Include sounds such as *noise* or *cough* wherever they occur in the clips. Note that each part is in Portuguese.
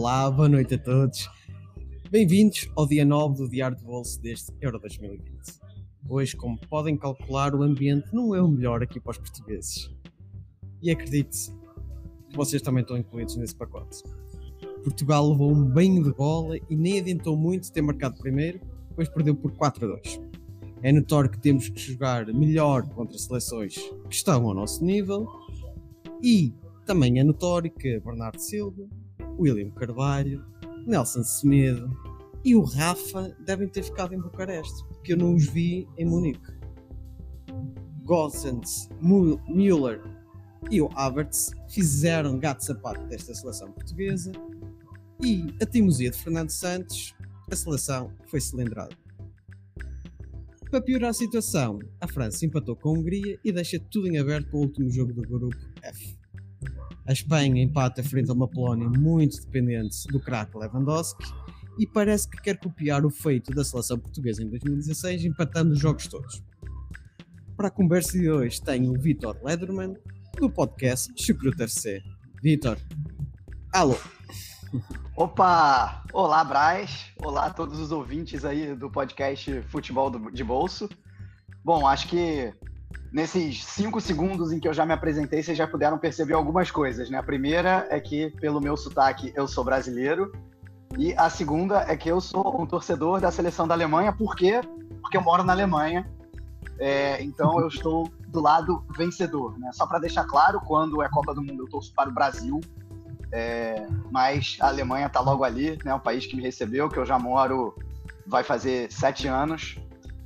Olá, boa noite a todos. Bem-vindos ao dia 9 do Diário de Bolso deste Euro 2020. Hoje, como podem calcular, o ambiente não é o melhor aqui para os portugueses. E acredite-se, vocês também estão incluídos nesse pacote. Portugal levou um banho de bola e nem adiantou muito ter marcado primeiro, pois perdeu por 4 a 2. É notório que temos que jogar melhor contra seleções que estão ao nosso nível e também é notório que Bernardo Silva, William Carvalho, Nelson Semedo e o Rafa devem ter ficado em Bucareste, porque eu não os vi em Munique. Gosens, Müller e o Havertz fizeram gato sapato desta seleção portuguesa e a teimosia de Fernando Santos, a seleção foi cilindrada. Para piorar a situação, a França empatou com a Hungria e deixa tudo em aberto para o último jogo do grupo F. A Espanha empata frente a uma Polónia muito dependente do craque Lewandowski e parece que quer copiar o feito da seleção portuguesa em 2016, empatando os jogos todos. Para a conversa de hoje tenho o Vitor Lederman, do podcast Chucruta FC. Vitor, alô! Opa! Olá, Braz. Olá a todos os ouvintes aí do podcast Futebol de Bolso. Bom, acho que nesses cinco segundos em que eu já me apresentei, vocês já puderam perceber algumas coisas, né? A primeira é que, pelo meu sotaque, eu sou brasileiro. E a segunda é que eu sou um torcedor da seleção da Alemanha. Por quê? Porque eu moro na Alemanha. É, então eu estou do lado vencedor. Né? Só para deixar claro, quando é Copa do Mundo eu torço para o Brasil. É, mas a Alemanha está logo ali, né? O país que me recebeu, que eu já moro, vai fazer sete anos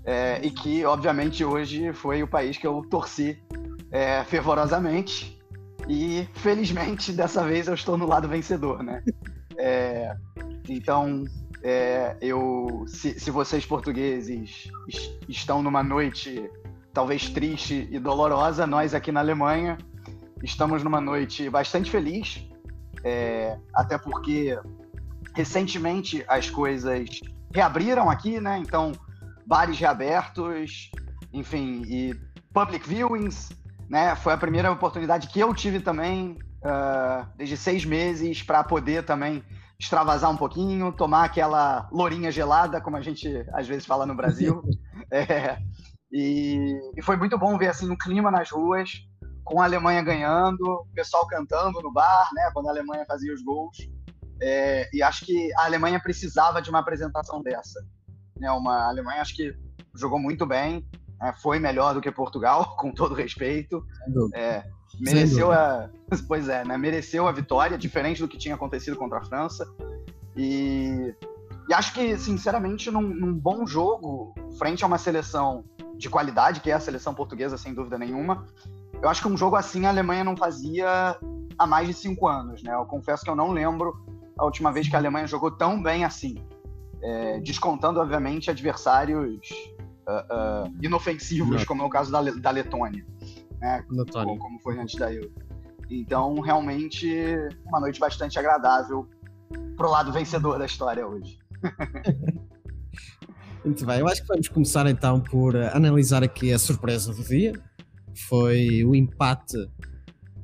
é, e que, obviamente, hoje foi o país que eu torci é, fervorosamente. E, felizmente, *laughs* dessa vez eu estou no lado vencedor, né? É, então, é, eu, se, se, vocês portugueses estão numa noite talvez triste e dolorosa, nós aqui na Alemanha estamos numa noite bastante feliz, é, até porque recentemente as coisas reabriram aqui, né? Então bares reabertos, enfim, e public viewings, né? Foi a primeira oportunidade que eu tive também, uh, desde seis meses, para poder também extravasar um pouquinho, tomar aquela lourinha gelada, como a gente às vezes fala no Brasil. *laughs* é, e, e, foi muito bom ver assim o clima nas ruas, com a Alemanha ganhando, o pessoal cantando no bar, né? Quando a Alemanha fazia os gols. É, e acho que a Alemanha precisava de uma apresentação dessa né? Uma Alemanha acho que jogou muito bem, né? foi melhor do que Portugal, *laughs* com todo respeito. É, mereceu a, *laughs* pois é, né? Mereceu a vitória, diferente do que tinha acontecido contra a França. E, e acho que, sinceramente, num, num bom jogo, frente a uma seleção de qualidade, que é a seleção portuguesa, sem dúvida nenhuma, eu acho que um jogo assim a Alemanha não fazia há mais de cinco anos, né? Eu confesso que eu não lembro a última vez que a Alemanha jogou tão bem assim é, descontando, obviamente, adversários uh, uh, inofensivos, Não. como é o caso da, da Letônia, né? Como, como, foi antes da Euro. Então, realmente, uma noite bastante agradável pro lado vencedor da história hoje. *laughs* Muito bem, eu acho que vamos começar então por analisar aqui a surpresa do dia. Foi o empate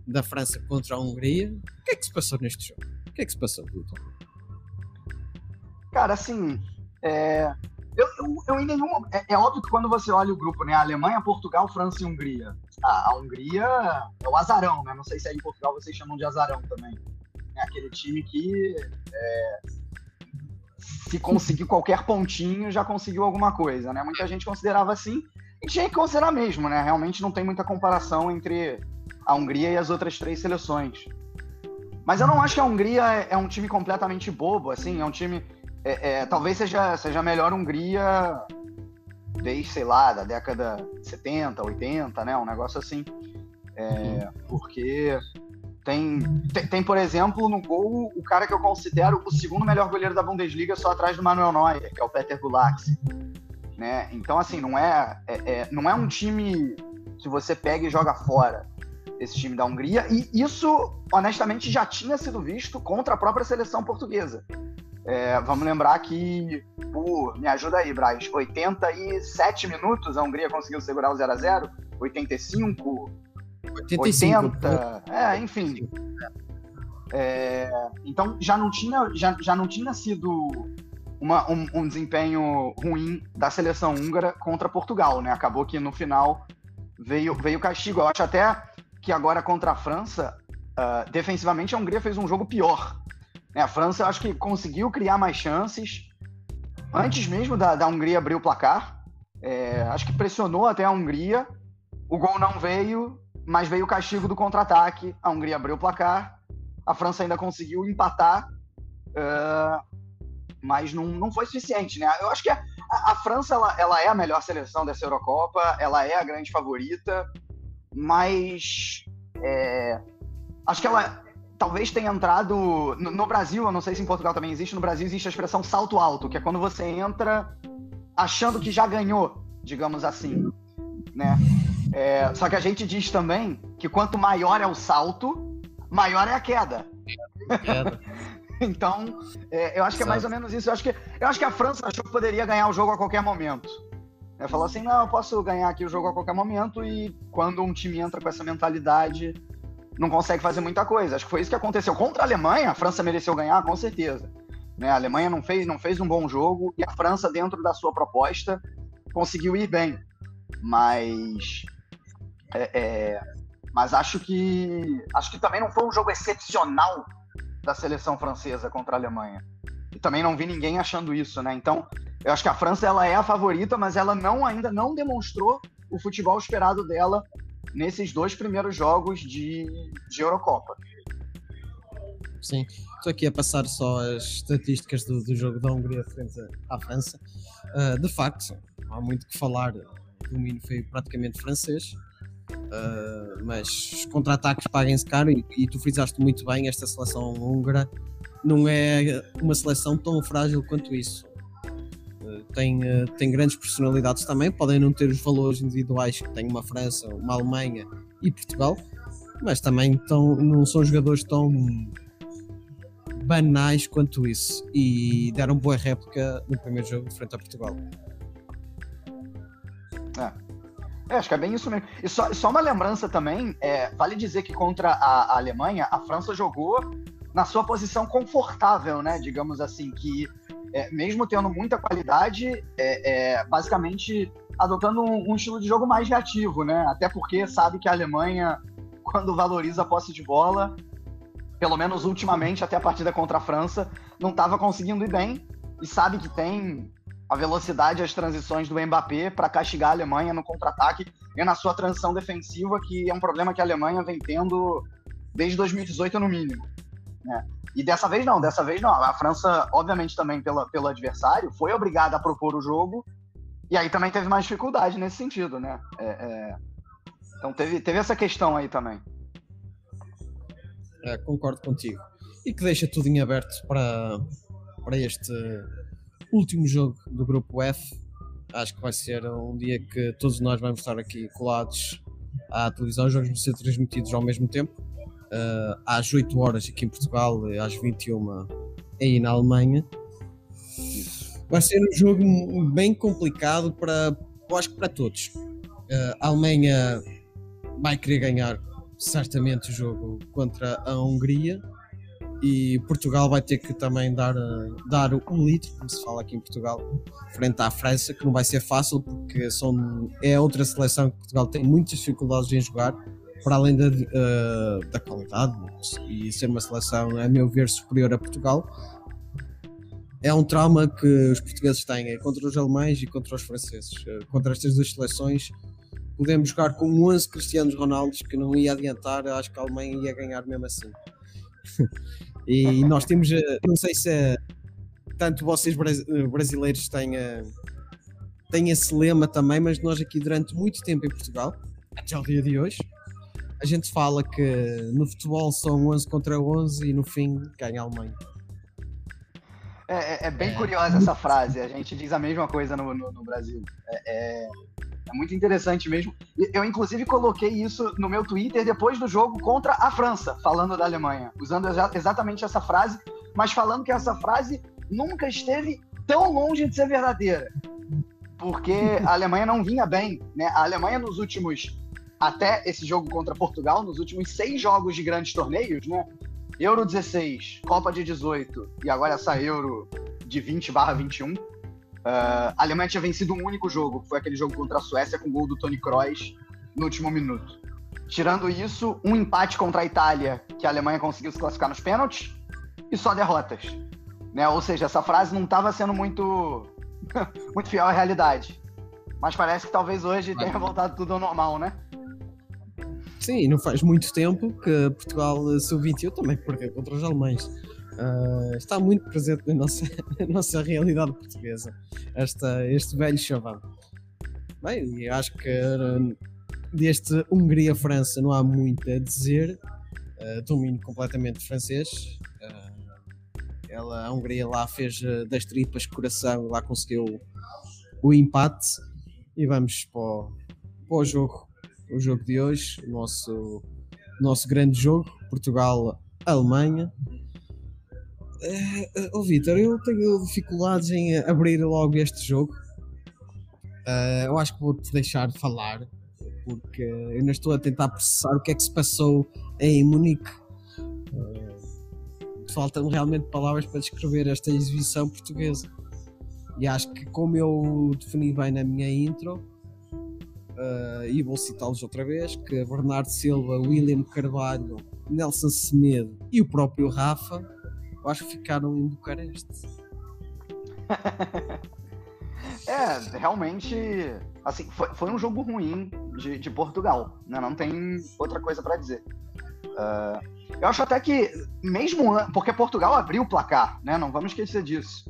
da França contra a Hungria. O que é que se passou neste jogo? O que é que se passou, Vitor? Cara, assim, é, eu, eu, eu, em nenhum. É, é, óbvio que quando você olha o grupo, né? Alemanha, Portugal, França e Hungria. A, Hungria é o azarão, né? Não sei se aí em Portugal vocês chamam de azarão também. É aquele time que. É, se conseguir qualquer pontinho, já conseguiu alguma coisa, né? Muita gente considerava assim. E tinha que considerar mesmo, né? Realmente não tem muita comparação entre a Hungria e as outras três seleções. Mas eu não acho que a Hungria é, é um time completamente bobo, assim, é um time é, é, talvez seja, seja melhor Hungria desde, sei lá, da década 70, 80, né? Um negócio assim. É, porque tem, tem, tem, por exemplo, no gol, o cara que eu considero o segundo melhor goleiro da Bundesliga, só atrás do Manuel Neuer, que é o Peter Gulax. Né? Então, assim, não é, é, é, não é um time que você pega e joga fora esse time da Hungria, e isso, honestamente, já tinha sido visto contra a própria seleção portuguesa. É, vamos lembrar que, por, me ajuda aí, Braz, 87 minutos a Hungria conseguiu segurar o 0 a 0 85, 85 80, é, enfim. É, então já não tinha, já, já não tinha sido uma, um, um, desempenho ruim da seleção húngara contra Portugal, né? Acabou que no final veio veio castigo. Eu acho até que agora contra a França, uh, defensivamente a Hungria fez um jogo pior. Né? A França, eu acho que conseguiu criar mais chances antes mesmo da, da Hungria abrir o placar. É, acho que pressionou até a Hungria. O gol não veio, mas veio o castigo do contra-ataque. A Hungria abriu o placar. A França ainda conseguiu empatar, uh, mas não, não foi suficiente, né? Eu acho que a, a França ela, ela, é a melhor seleção dessa Eurocopa, ela é a grande favorita, mas é, acho que ela talvez tenha entrado no, no, Brasil, eu não sei se em Portugal também existe, no Brasil existe a expressão salto alto, que é quando você entra achando que já ganhou, digamos assim, né? É, só que a gente diz também que quanto maior é o salto, maior é a queda. queda. *laughs* então, é, eu acho que é mais ou menos isso. Eu acho, que, eu acho que a França achou que poderia ganhar o jogo a qualquer momento. Ela falou assim: não, eu posso ganhar aqui o jogo a qualquer momento, e quando um time entra com essa mentalidade, não consegue fazer muita coisa. Acho que foi isso que aconteceu. Contra a Alemanha, a França mereceu ganhar, com certeza. Né? A Alemanha não fez, não fez um bom jogo, e a França, dentro da sua proposta, conseguiu ir bem. Mas. É, é, mas acho que. Acho que também não foi um jogo excepcional da seleção francesa contra a Alemanha. E também não vi ninguém achando isso, né? Então, eu acho que a França ela é a favorita, mas ela não ainda não demonstrou o futebol esperado dela nesses dois primeiros jogos de, de Eurocopa. Sim, estou aqui a passar só as estatísticas do, do jogo da Hungria frente à França. Uh, de facto, há muito que falar. O domínio foi praticamente francês, uh, mas os contra-ataques paguem-se caro e, e tu frisaste muito bem. Esta seleção húngara não é uma seleção tão frágil quanto isso tem, uh, tem grandes personalidades também, podem não ter os valores individuais que tem uma França, uma Alemanha e Portugal, mas também tão, não são jogadores tão banais quanto isso e deram boa réplica no primeiro jogo frente a Portugal. É. É, acho que é bem isso mesmo. E só, só uma lembrança também, é, vale dizer que contra a, a, Alemanha, a França jogou na sua posição confortável, né? Digamos assim, que é, mesmo tendo muita qualidade, é, é basicamente adotando um, um, estilo de jogo mais reativo, né? Até porque sabe que a Alemanha, quando valoriza a posse de bola, pelo menos ultimamente, até a partida contra a França, não estava conseguindo ir bem e sabe que tem a velocidade as transições do Mbappé para castigar a Alemanha no contra-ataque e na sua transição defensiva, que é um problema que a Alemanha vem tendo desde 2018 no mínimo. Né? E dessa vez não, dessa vez não. A França, obviamente, também pela, pelo adversário, foi obrigada a propor o jogo. E aí também teve mais dificuldade nesse sentido, né? É, é... Então teve, teve essa questão aí também. É, concordo contigo. E que deixa tudo em aberto para, para este último jogo do grupo F. Acho que vai ser um dia que todos nós vamos estar aqui colados à televisão, os jogos vão ser transmitidos ao mesmo tempo uh, às 8 horas aqui em Portugal, às 21 aí na Alemanha. Vai ser um jogo bem complicado para, eu acho que para todos. Uh, a Alemanha vai querer ganhar certamente o jogo contra a Hungria e Portugal vai ter que também dar, dar o litro, como se fala aqui em Portugal, frente à França, que não vai ser fácil porque são, é outra seleção que Portugal tem muitas dificuldades em jogar para além da, uh, da qualidade e ser uma seleção, a meu ver, superior a Portugal, é um trauma que os portugueses têm contra os alemães e contra os franceses. Uh, contra estas duas seleções, podemos jogar com 11 Cristianos Ronaldos que não ia adiantar, acho que a Alemanha ia ganhar mesmo assim. *laughs* e nós temos, uh, não sei se tanto vocês brasileiros têm tem esse lema também, mas nós aqui durante muito tempo em Portugal, até o dia de hoje, a gente fala que no futebol são 11 contra 11 e no fim ganha a Alemanha. É, é, é bem é. curiosa essa frase, a gente diz a mesma coisa no, no, no Brasil. É, é, é, muito interessante mesmo. Eu, inclusive, coloquei isso no meu Twitter depois do jogo contra a França, falando da Alemanha, usando exatamente essa frase, mas falando que essa frase nunca esteve tão longe de ser verdadeira. Porque a Alemanha não vinha bem, né? A Alemanha nos últimos até esse jogo contra Portugal, nos últimos seis jogos de grandes torneios, né? Euro 16, Copa de 18 e agora essa Euro de 20 barra 21. Uh, a Alemanha tinha vencido um único jogo, que foi aquele jogo contra a Suécia com o gol do Tony Kroos no último minuto. Tirando isso, um empate contra a Itália, que a Alemanha conseguiu se classificar nos pênaltis, e só derrotas. Né? Ou seja, essa frase não estava sendo muito, *laughs* muito fiel à realidade. Mas parece que talvez hoje tenha voltado tudo ao normal, né? Sim, não faz muito tempo que Portugal sub-21 também perdeu contra os alemães. Uh, está muito presente na nossa, *laughs* na nossa realidade portuguesa, esta, este velho chavão. Bem, acho que uh, deste Hungria-França não há muito a dizer. Uh, domínio completamente francês. Uh, ela, a Hungria lá fez das tripas coração, lá conseguiu o empate. E vamos para o, para o jogo o jogo de hoje, o nosso, nosso grande jogo, Portugal-Alemanha. Uh, oh, Vitor, eu tenho dificuldades em abrir logo este jogo. Uh, eu acho que vou-te deixar falar, porque eu ainda estou a tentar processar o que é que se passou em Munique. Uh, Faltam realmente palavras para descrever esta exibição portuguesa. E acho que, como eu defini bem na minha intro, uh, e vou citá-los outra vez, que Bernardo Silva, William Carvalho, Nelson Semedo e o próprio Rafa, eu acho que ficaram em Bucareste. *laughs* é, realmente, assim, foi, foi um jogo ruim de, de, Portugal, né? Não tem outra coisa para dizer. Uh, eu acho até que, mesmo porque Portugal abriu o placar, né? Não vamos esquecer disso.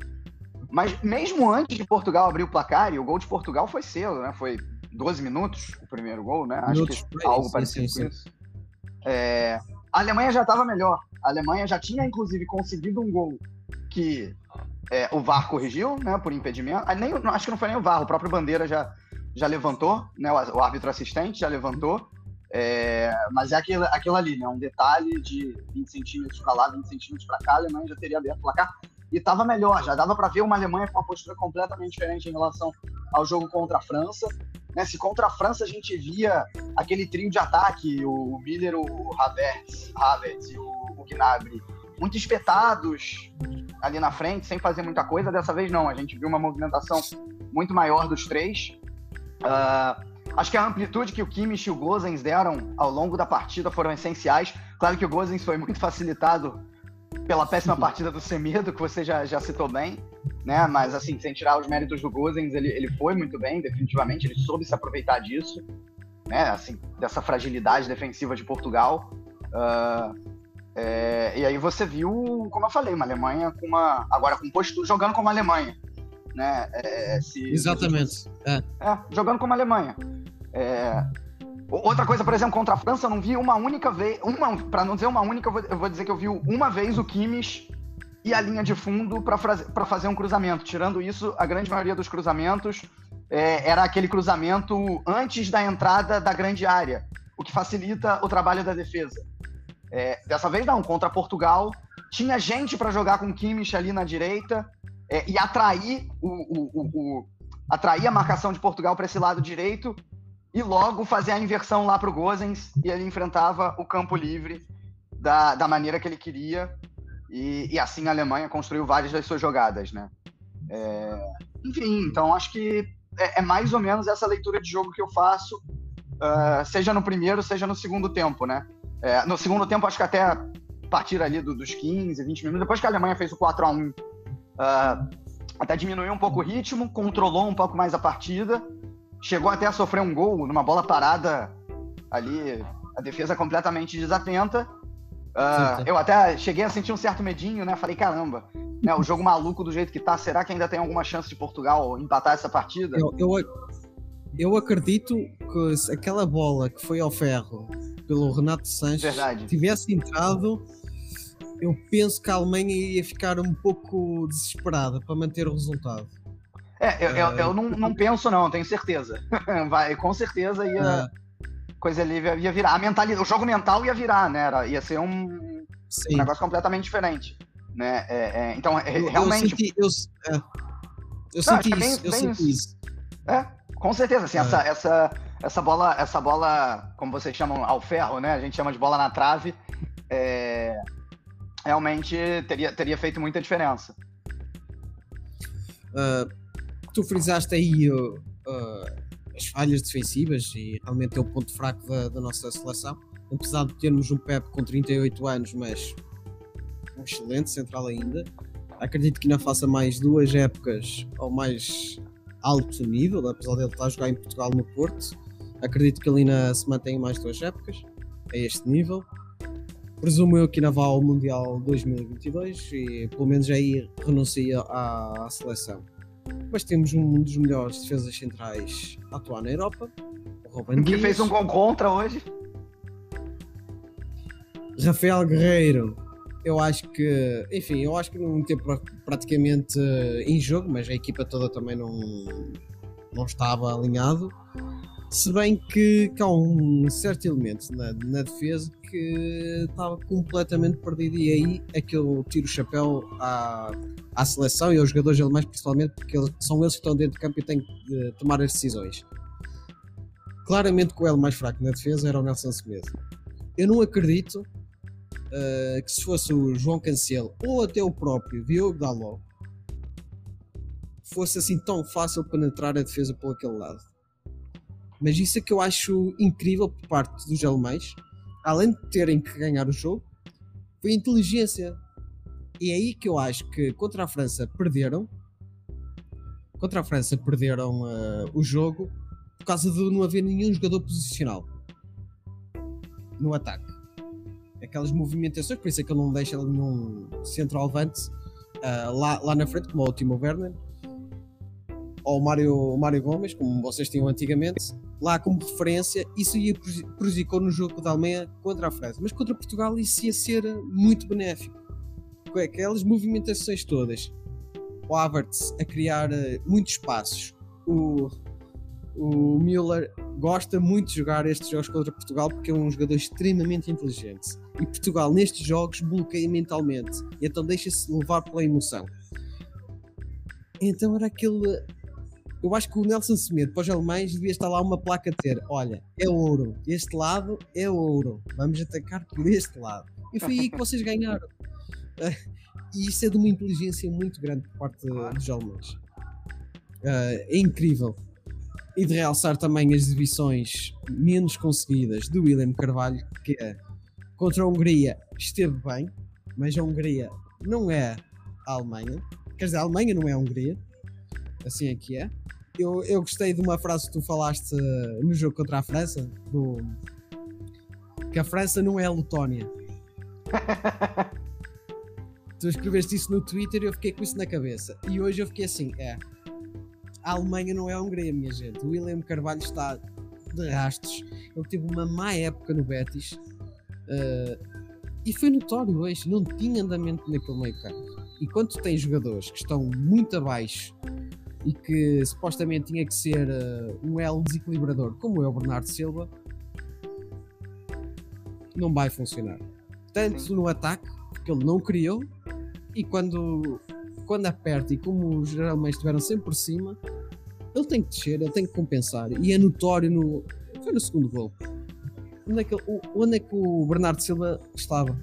Mas mesmo antes de Portugal abrir o placar, e o gol de Portugal foi cedo, né? Foi 12 minutos o primeiro gol, né? Acho minutos que algo sim, parecido sim, com isso. É, a Alemanha já estava melhor. A Alemanha já tinha, inclusive, conseguido um gol que é, o VAR corrigiu, né? Por impedimento. Ah, nem, acho que não foi nem o VAR, o próprio Bandeira já, já levantou, né? O, o árbitro assistente já levantou. É, mas é aquilo, aquilo ali, né? Um detalhe de 20 centímetros para lá, 20 centímetros para cá, a Alemanha já teria aberto o placar e estava melhor, já dava para ver uma Alemanha com uma postura completamente diferente em relação ao jogo contra a França. Né? Se contra a França a gente via aquele trio de ataque, o Miller, o Havertz, Havertz e o, Gnabry, muito espetados ali na frente, sem fazer muita coisa, dessa vez não, a gente viu uma movimentação muito maior dos três. Uh, acho que a amplitude que o Kimmich e o Gozens deram ao longo da partida foram essenciais. Claro que o Gozens foi muito facilitado pela péssima partida do Semedo, que você já, já citou bem, né? Mas assim, sem tirar os méritos do Gozens, ele, ele foi muito bem, definitivamente, ele soube se aproveitar disso, né? Assim, dessa fragilidade defensiva de Portugal. Uh, é, e aí você viu, como eu falei, uma Alemanha com uma. Agora com postura, jogando como a Alemanha. Né? É, se, Exatamente. Se, é. é. jogando como a Alemanha. Outra coisa, por exemplo, contra a França, eu não vi uma única vez, uma, para não dizer uma única, eu vou, eu vou, dizer que eu vi uma vez o Kimmich e a linha de fundo para fazer um cruzamento. Tirando isso, a grande maioria dos cruzamentos é, era aquele cruzamento antes da entrada da grande área, o que facilita o trabalho da defesa. É, dessa vez não, contra Portugal, tinha gente para jogar com o Kimmich ali na direita é, e atrair, o, o, o, atrair a marcação de Portugal para esse lado direito e logo fazer a inversão lá para o Gozens e ele enfrentava o campo livre da, da maneira que ele queria e, e assim a Alemanha construiu várias das suas jogadas, né? É, enfim, então acho que é, é, mais ou menos essa leitura de jogo que eu faço, uh, seja no primeiro, seja no segundo tempo, né? É, no segundo tempo, acho que até partir ali do, dos 15, 20 minutos, depois que a Alemanha fez o 4 a 1 uh, até diminuiu um pouco o ritmo, controlou um pouco mais a partida, chegou até a sofrer um gol numa bola parada ali, a defesa completamente desatenta. Uh, eu até cheguei a sentir um certo medinho, né? Falei, caramba, né, o jogo maluco do jeito que tá, será que ainda tem alguma chance de Portugal empatar essa partida? Eu, eu, eu acredito que se aquela bola que foi ao ferro pelo Renato Sanches Verdade. tivesse entrado, eu penso que a Alemanha ia ficar um pouco desesperada para manter o resultado. É, eu, eu, eu não, não penso não, tenho certeza. *laughs* Vai, com certeza ia, Ah, coisa ali ia, virar. A mentalidade, o jogo mental ia virar, né? Era, ia ser um, um negócio completamente diferente. Né? É, é, então, é, Eu- realmente, Eu senti, eu, é, eu Não, senti é isso, eu senti isso. é, com certeza, assim, É. essa, essa, essa bola, essa bola, como vocês chamam, ao ferro, né? A gente chama de bola na trave, é, realmente teria, teria feito muita diferença. Ah, tu frisaste aí uh, as falhas defensivas e realmente é o ponto fraco da, da nossa seleção. Apesar de termos um Pep com 38 anos, mas um excelente central ainda. Acredito que ainda faça mais duas épocas ao mais alto nível, apesar dele estar a jogar em Portugal no Porto. Acredito que ele ainda se mantém mais duas épocas a este nível. Presumo eu que ainda vá ao Mundial 2022 e pelo menos aí renuncia à seleção. Mas temos um dos melhores defesas centrais a atuar na Europa, o Ruben Que Dias. fez um gol contra hoje. Rafael Guerreiro, eu acho que, enfim, eu acho que não teve pra- praticamente eh, em jogo, mas a equipa toda também não, não estava alinhado. Se bem que, que há um certo elemento na, na defesa que estava completamente perdido, e aí é que eu tiro o chapéu à, à seleção e aos jogadores alemães, principalmente porque eles- são eles que estão dentro do campo e têm que eh, tomar as decisões. Claramente que o mais fraco na defesa era o Nelson Semedo. Eu não acredito uh, que se fosse o João Cancelo ou até o próprio Diogo Dalot fosse assim tão fácil penetrar a defesa por aquele lado. Mas isso é que eu acho incrível por parte dos alemães, além de terem que ganhar o jogo, foi a inteligência. E é aí que eu acho que contra a França perderam. Contra a França perderam uh, o jogo por causa de não haver nenhum jogador posicional no ataque aquelas movimentações, por isso é que ele não deixa nenhum centroavante ah, lá, lá na frente, como o Timo Werner ou Mário, Mário Gomes, como vocês tinham antigamente, lá como referência, isso ia preju- prejudicou no jogo da Alemanha contra a França, mas contra Portugal isso ia ser muito benéfico. Com aquelas movimentações todas, o Havertz a criar ah, muitos espaços, o, o Müller gosta muito de jogar estes jogos contra Portugal porque é um jogador extremamente inteligente. E Portugal nestes jogos bloqueia mentalmente. E então deixa-se levar pela emoção. Então era aquele. Eu acho que o Nelson Semedo para os alemães devia estar lá uma placa a ter: olha, é ouro, este lado é ouro, vamos atacar por este lado. E foi aí que vocês ganharam. *laughs* E isso é de uma inteligência muito grande por parte dos alemães. Ah, é incrível e de realçar também as exibições menos conseguidas do William Carvalho, que é, contra a Hungria esteve bem, mas a Hungria não é a Alemanha. Quer dizer, a Alemanha não é a Hungria, assim é que é. Eu, eu gostei de uma frase que tu falaste eh, no jogo contra a França, do, que a França não é a Letónia. *laughs* tu escreveste isso no Twitter e eu fiquei com isso na cabeça. E hoje eu fiquei assim, é, a Alemanha não é a Hungria, minha gente. O William Carvalho está de rastros. Ele teve uma má época no Betis. eh, e foi notório hoje. Não tinha andamento naquele meio campo. E quando tu tens jogadores que estão muito abaixo e que supostamente tinha que ser eh, um elo desequilibrador, como é o Bernardo Silva, não vai funcionar. Tanto Sim. no ataque, porque ele não criou, e quando quando aperta e como os alemães estiveram sempre por cima, ele tem que descer, ele tem que compensar. E é notório no. Foi no segundo gol. Onde é que, onde é que o Bernardo Silva estava?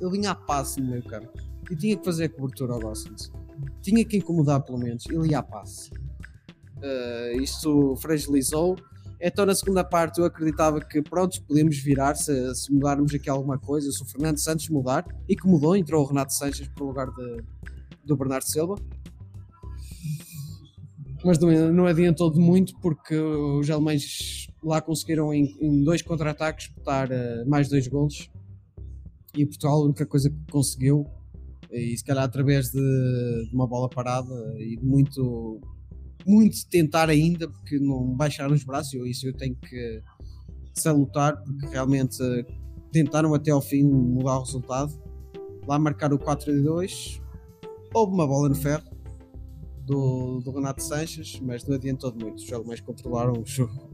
Ele vinha a passe no meio campo e tinha que fazer a cobertura ao Gossens. Tinha que incomodar pelo menos, ele ia a passe. Uh, isto fragilizou. Então na segunda parte eu acreditava que pronto, podemos virar se, se mudarmos aqui alguma coisa, se o Fernando Santos mudar, e que mudou, entrou o Renato Sanches para o lugar de, do Bernardo Silva. Mas não, não adiantou de muito porque os alemães lá conseguiram em, em dois contra-ataques botar eh, mais dois golos e Portugal a única coisa que conseguiu E se calhar através de, de uma bola parada e de muito, muito tentar ainda, porque não baixaram os braços, eu, isso eu tenho que salutar, porque realmente eh, tentaram até ao fim mudar o resultado. Lá marcar o 4 de 2, houve uma bola no ferro do, do Renato Sanches, mas não adiantou de muito. Os mais controlaram o jogo.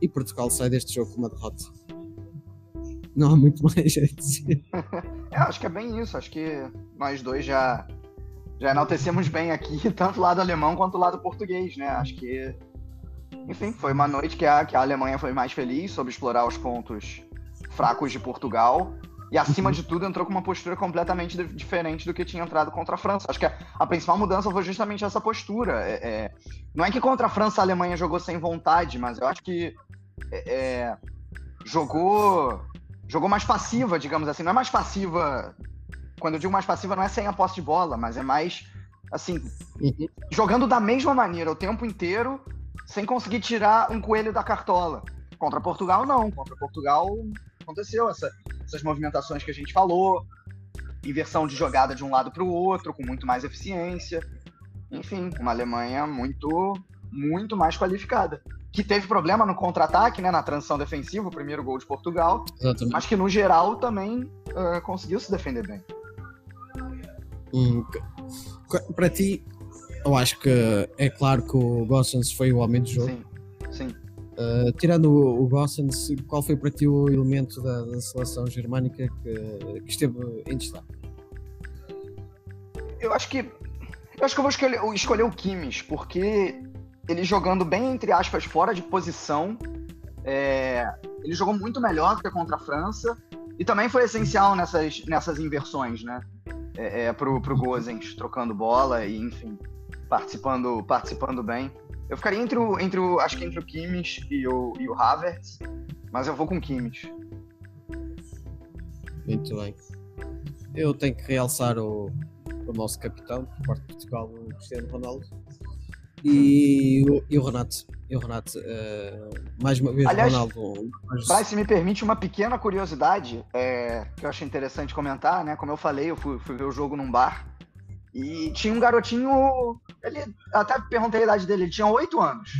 E Portugal sai deste jogo com uma derrota. Não há muito mais a dizer. É, acho que é bem isso. Acho que nós dois já, já enaltecemos bem aqui, *laughs* tanto o lado alemão quanto o lado português, né? Acho que, enfim, foi uma noite que a, que a Alemanha foi mais feliz sobre explorar os pontos fracos de Portugal. E acima de tudo entrou com uma postura completamente diferente do que tinha entrado contra a França. Acho que a, a principal mudança foi justamente essa postura. É, é, não é que contra a França a Alemanha jogou sem vontade, mas eu acho que é, é, jogou jogou mais passiva, digamos assim. Não é mais passiva. Quando eu digo mais passiva, não é sem a posse de bola, mas é mais assim, Uhum. jogando da mesma maneira o tempo inteiro, sem conseguir tirar um coelho da cartola. Contra Portugal, não. Contra Portugal aconteceu essa- essas movimentações que a gente falou, inversão de jogada de um lado para o outro, com muito mais eficiência. Enfim, uma Alemanha muito, muito mais qualificada. Que teve problema no contra-ataque, né, na transição defensiva, o primeiro gol de Portugal, Exatamente. mas que no geral também ah, conseguiu se defender bem. Hum, para ti, eu acho que é claro que o Gossens foi o homem do jogo. Sim, sim. Uh, tirando o, o Gossens, qual foi para ti o elemento da, da seleção germânica que, que esteve em destaque? Eu acho que. Eu acho que eu vou escolher, escolher o Kimmich, porque ele jogando bem, entre aspas, fora de posição, é, ele jogou muito melhor do que contra a França. E também foi essencial nessas, nessas inversões, né? É, é, pro, pro Gozens, trocando bola e, enfim, participando, participando bem. Eu ficaria entre o, entre o. Acho que entre o Kimmich e o, e o Havertz, mas eu vou com o Kimmich. Muito bem. Eu tenho que realçar o, o nosso capitão, por parte de Portugal, o Cristiano Ronaldo. E, o- e o Renato. E o Renato, uh, mais uma vez, Aliás, Ronaldo. mas- Braz, se me permite uma pequena curiosidade, é, que eu acho interessante comentar, né? Como eu falei, eu fui, fui ver o jogo num bar e tinha um garotinho. Ele até perguntei a idade dele, ele tinha oito anos.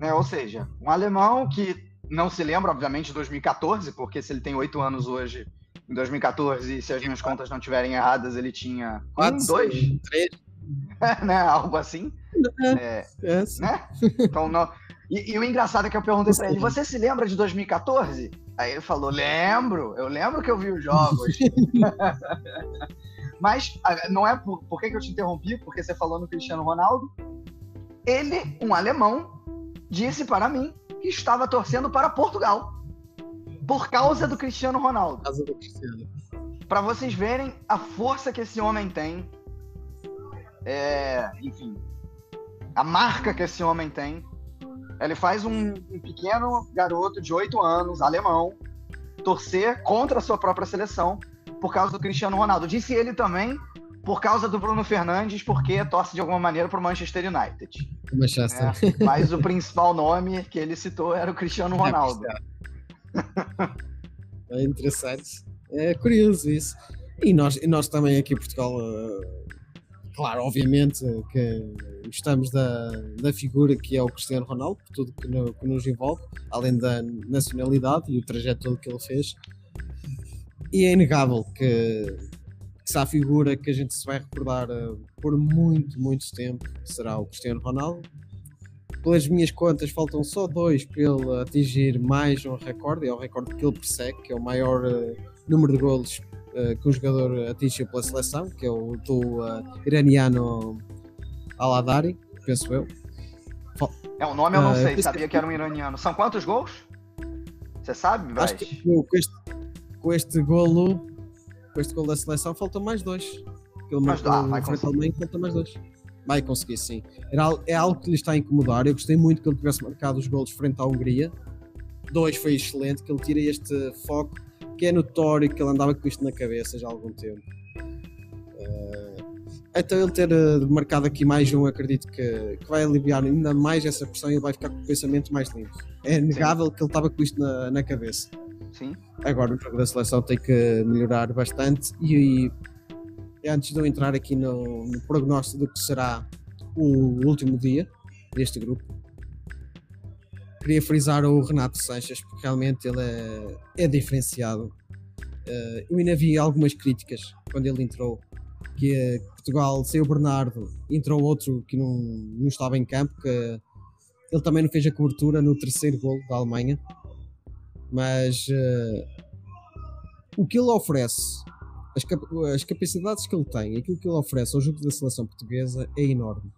Né? Ou seja, um alemão que não se lembra, obviamente, de 2014, porque se ele tem oito anos hoje, em 2014, se as minhas contas não estiverem erradas, ele tinha um, dois, três. *laughs* né? Algo assim. É, É, sim. né? Então, não... e, e o engraçado é que eu perguntei pra ele: você se lembra de 2014? Aí ele falou: lembro, eu lembro que eu vi os jogos. *laughs* Mas não é por, por que, que eu te interrompi? Porque você falou no Cristiano Ronaldo. Ele, um alemão, disse para mim que estava torcendo para Portugal por causa do Cristiano Ronaldo. Casa do Cristiano. Para vocês verem a força que esse homem tem. É, enfim, a marca que esse homem tem. Ele faz um, um pequeno garoto de 8 anos, alemão, torcer contra a sua própria seleção por causa do Cristiano Ronaldo. Disse ele também por causa do Bruno Fernandes, porque torce de alguma maneira para o Manchester United. Manchester. né? Mas o principal nome que ele citou era o Cristiano Ronaldo. É interessante. É curioso isso. E nós, e nós também aqui em Portugal, eh, claro, obviamente que gostamos da, da figura que é o Cristiano Ronaldo, por tudo que, no- que nos envolve, além da nacionalidade e o trajeto todo que ele fez. E é inegável que, que se há figura que a gente se vai recordar eh, por muito, muito tempo, será o Cristiano Ronaldo. Pelas minhas contas, faltam só dois para ele atingir mais um recorde, é o recorde que ele persegue, que é o maior eh, número de golos eh, que um jogador atinge pela seleção, que é o do eh, iraniano Aladari, penso eu. É, o nome eu não Ah, sei, eu sabia que era um iraniano. São quantos gols? Você sabe, Braz? Acho que com este, com este golo, com este golo da seleção, faltam mais dois. Mas marcou dá, vai conseguir. Alemanha, faltam mais dois. Vai conseguir, sim. Era, é algo que lhe está a incomodar. Eu gostei muito que ele tivesse marcado os golos frente à Hungria. Dois foi excelente, que ele tira este foco, que é notório que ele andava com isto na cabeça já há algum tempo. Então ele ter eh, marcado aqui mais um, acredito que, que vai aliviar ainda mais essa pressão e ele vai ficar com o pensamento mais limpo. É negável que ele estava com isto na, na cabeça. Sim. Agora o jogo da seleção tem que melhorar bastante e, antes de eu entrar aqui no, no prognóstico do que será o último dia deste grupo, queria frisar o Renato Sanches, porque realmente ele é, é diferenciado. Uh, eu ainda vi algumas críticas quando ele entrou, que uh, Portugal saiu o Bernardo, entrou outro que não, não estava em campo, que ele também não fez a cobertura no terceiro gol da Alemanha, mas uh, o que ele oferece, as, cap as, capacidades que ele tem, aquilo que ele oferece ao jogo da seleção portuguesa é enorme.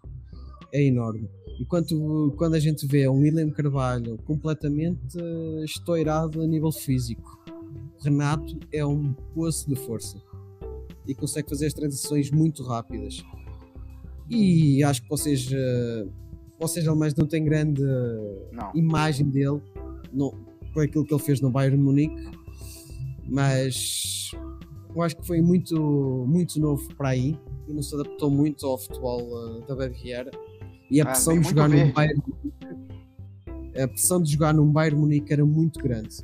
É enorme. E quando, quando a gente vê um William Carvalho completamente uh, estourado a nível físico, Renato é um poço de força e consegue fazer as transições muito rápidas. E acho que vocês, uh, vocês alemães não têm grande não. imagem dele não, por aquilo que ele fez no Bayern Munique, mas eu acho que foi muito, muito novo para aí e não se adaptou muito ao futebol uh, da Baviera. E a ah, pressão de jogar num Bayern a pressão de jogar num Bayern Munique era muito grande.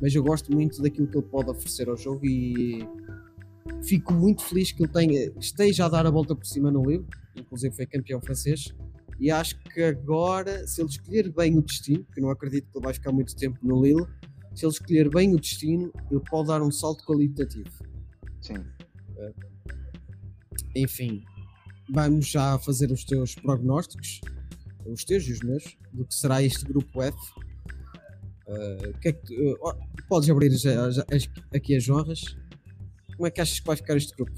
Mas eu gosto muito daquilo que ele pode oferecer ao jogo e fico muito feliz que ele tenha, esteja a dar a volta por cima no livro, inclusive foi campeão francês. E acho que agora, se ele escolher bem o destino, porque não acredito que ele vai ficar muito tempo no Lille, se ele escolher bem o destino, ele pode dar um salto qualitativo. Sim. É. Enfim, vamos já fazer os teus prognósticos, os teus e os meus, do que será este grupo F. Uh, que é que, uh, podes abrir já, já, aqui as honras. Como é que achas que vai ficar este grupo?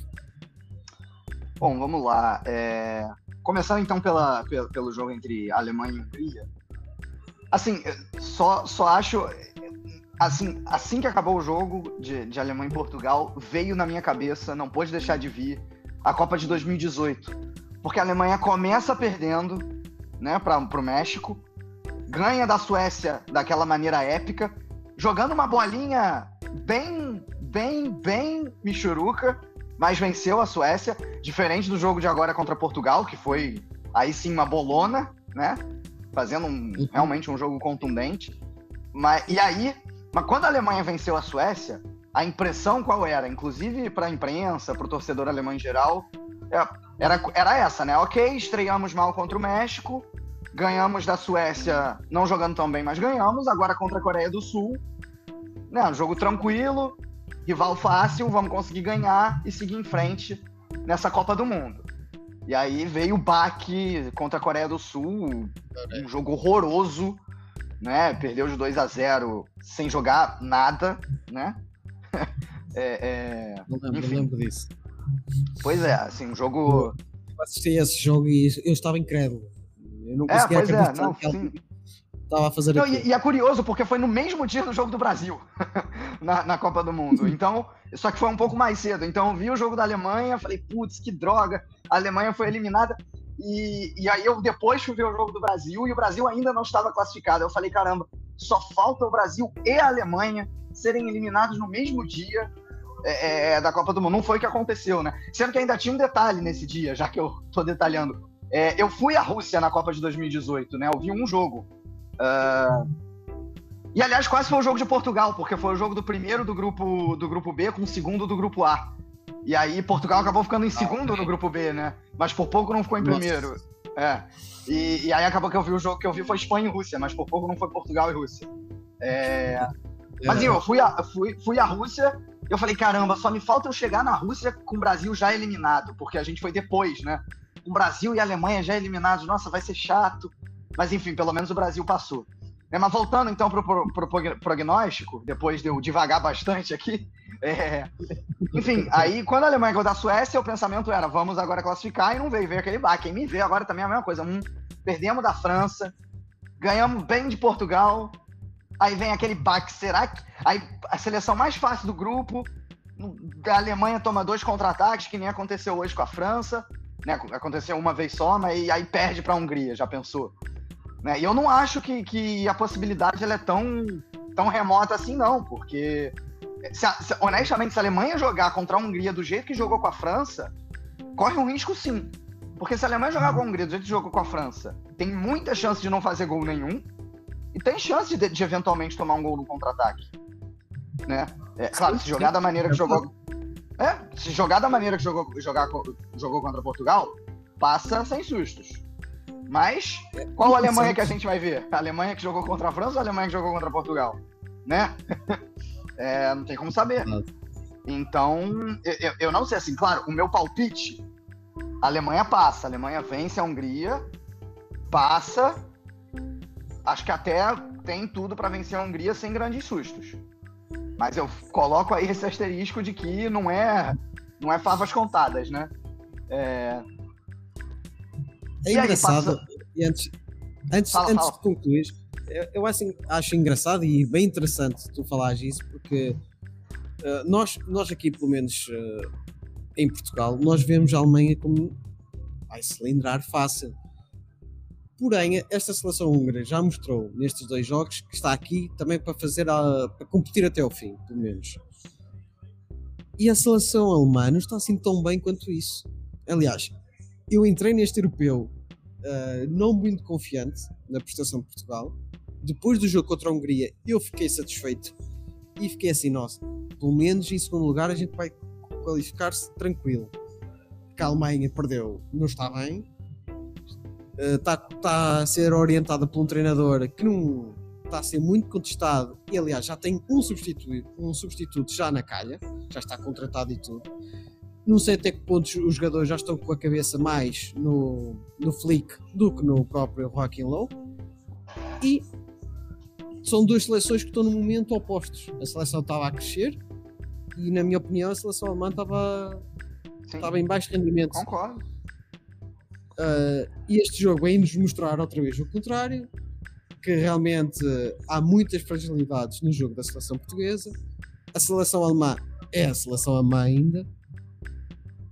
Bom, vamos lá. É... Começando então pela, pelo, pelo jogo entre Alemanha e Hungria. Assim, só, só acho assim, assim que acabou o jogo de, de Alemanha e Portugal, veio na minha cabeça, não pôde deixar de vir, a Copa de 2018. Porque a Alemanha começa perdendo né, para o México, ganha da Suécia daquela maneira épica, jogando uma bolinha bem, bem, bem michuruca, mas venceu a Suécia, diferente do jogo de agora contra Portugal, que foi aí sim uma bolona, né? Fazendo um, uhum. realmente um jogo contundente. Mas, e aí, mas quando a Alemanha venceu a Suécia, a impressão qual era? Inclusive para a imprensa, para o torcedor alemão em geral, é, era, era essa, né? Ok, estreamos mal contra o México, ganhamos da Suécia, não jogando tão bem, mas ganhamos. Agora contra a Coreia do Sul, né? Um jogo tranquilo, rival fácil, vamos conseguir ganhar e seguir em frente nessa Copa do Mundo. E aí veio o baque contra a Coreia do Sul, um jogo horroroso, né? Perdeu de 2 a 0 sem jogar nada, né? *laughs* é, é... Não lembro, Enfim. lembro disso. Pois é, assim, um jogo. Eu assisti esse jogo e eu estava incrédulo. Eu não é, conseguia é, acreditar é, não, que sim. estava a fazer não, e, e, é curioso, porque foi no mesmo dia do jogo do Brasil, *laughs* na, na Copa do Mundo. Então, só que foi um pouco mais cedo. Então, eu vi o jogo da Alemanha, falei, putz, que droga, a Alemanha foi eliminada. E, e aí eu depois fui ver o jogo do Brasil e o Brasil ainda não estava classificado. Eu falei, caramba, só falta o Brasil e a Alemanha serem eliminados no mesmo dia é, é, da Copa do Mundo. Não foi o que aconteceu, né? Sendo que ainda tinha um detalhe nesse dia, já que eu tô detalhando. É, eu fui à Rússia na Copa de 2018, né? Eu vi um jogo. Uh... E aliás, quase foi o jogo de Portugal, porque foi o jogo do primeiro do grupo, do grupo B com o segundo do grupo A. E aí Portugal acabou ficando em segundo no grupo B, né? Mas por pouco não ficou em primeiro. Nossa. É. E, e, aí acabou que eu vi o jogo que eu vi foi Espanha e Rússia, mas por pouco não foi Portugal e Rússia. É... é. Mas eu fui à, fui, fui à Rússia, eu falei, caramba, só me falta eu chegar na Rússia com o Brasil já eliminado, porque a gente foi depois, né? Com o Brasil e a Alemanha já eliminados, nossa, vai ser chato. Mas enfim, pelo menos o Brasil passou. É, mas voltando então para o prognóstico, depois de eu devagar bastante aqui, é... Enfim, aí quando a Alemanha ganhou da Suécia, o pensamento era: vamos agora classificar e não veio, veio aquele baque. Quem me vê agora também é a mesma coisa. Um, perdemos da França, ganhamos bem de Portugal, aí vem aquele baque. Será que. Aí a seleção mais fácil do grupo, a Alemanha toma dois contra-ataques, que nem aconteceu hoje com a França, né? Aconteceu uma vez só, mas aí perde para a Hungria, já pensou? Né? E eu não acho que, que a possibilidade é tão, tão remota assim, não, porque se, se, honestamente, se a Alemanha jogar contra a Hungria do jeito que jogou com a França, corre um risco sim. Porque se a Alemanha jogar com a Hungria do jeito que jogou com a França, tem muita chance de não fazer gol nenhum. E tem chance de, de eventualmente tomar um gol no contra-ataque. Né? É, claro, se jogar da maneira que jogou. É, se jogar da maneira que jogou, jogar, jogou contra Portugal, passa sem sustos. Mas, qual a Alemanha que a gente vai ver? A Alemanha que jogou contra a França ou a Alemanha que jogou contra Portugal? Né? *laughs* É, não tem como saber. Então, eu, eu não sei assim, claro, o meu palpite, a Alemanha passa, a Alemanha vence a Hungria, passa, acho que até tem tudo para vencer a Hungria sem grandes sustos. Mas eu coloco aí esse asterisco de que não é, não é favas contadas, né? É, é engraçado. E antes, antes, fala, antes fala. de concluir, eu, acho engraçado e bem interessante tu falares isso, porque uh, nós, nós aqui, pelo menos uh, em Portugal, nós vemos a Alemanha como vai cilindrar fácil. Porém, esta seleção húngara já mostrou nestes dois jogos que está aqui também para fazer a, para competir até ao fim, pelo menos. E a seleção alemã não está assim tão bem quanto isso. Aliás, eu entrei neste europeu uh, não muito confiante na prestação de Portugal. Depois do jogo contra a Hungria, eu fiquei satisfeito e fiquei assim: nossa, pelo menos em segundo lugar a gente vai qualificar-se tranquilo. Que a Alemanha perdeu, não está bem, está uh, tá a ser orientada por um treinador que não está a ser muito contestado e aliás já tem um substituto, um substituto já na calha, já está contratado e tudo. Não sei até que pontos os jogadores já estão com a cabeça mais no, no Flick do que no próprio Joaquim Low. E são duas seleções que estão no momento opostos. A seleção estava a crescer e, na minha opinião, a seleção alemã estava, estava em baixo rendimento. Concordo. Uh, e este jogo vem-nos mostrar outra vez o contrário, que realmente há muitas fragilidades no jogo da seleção portuguesa. A seleção alemã é a seleção alemã ainda,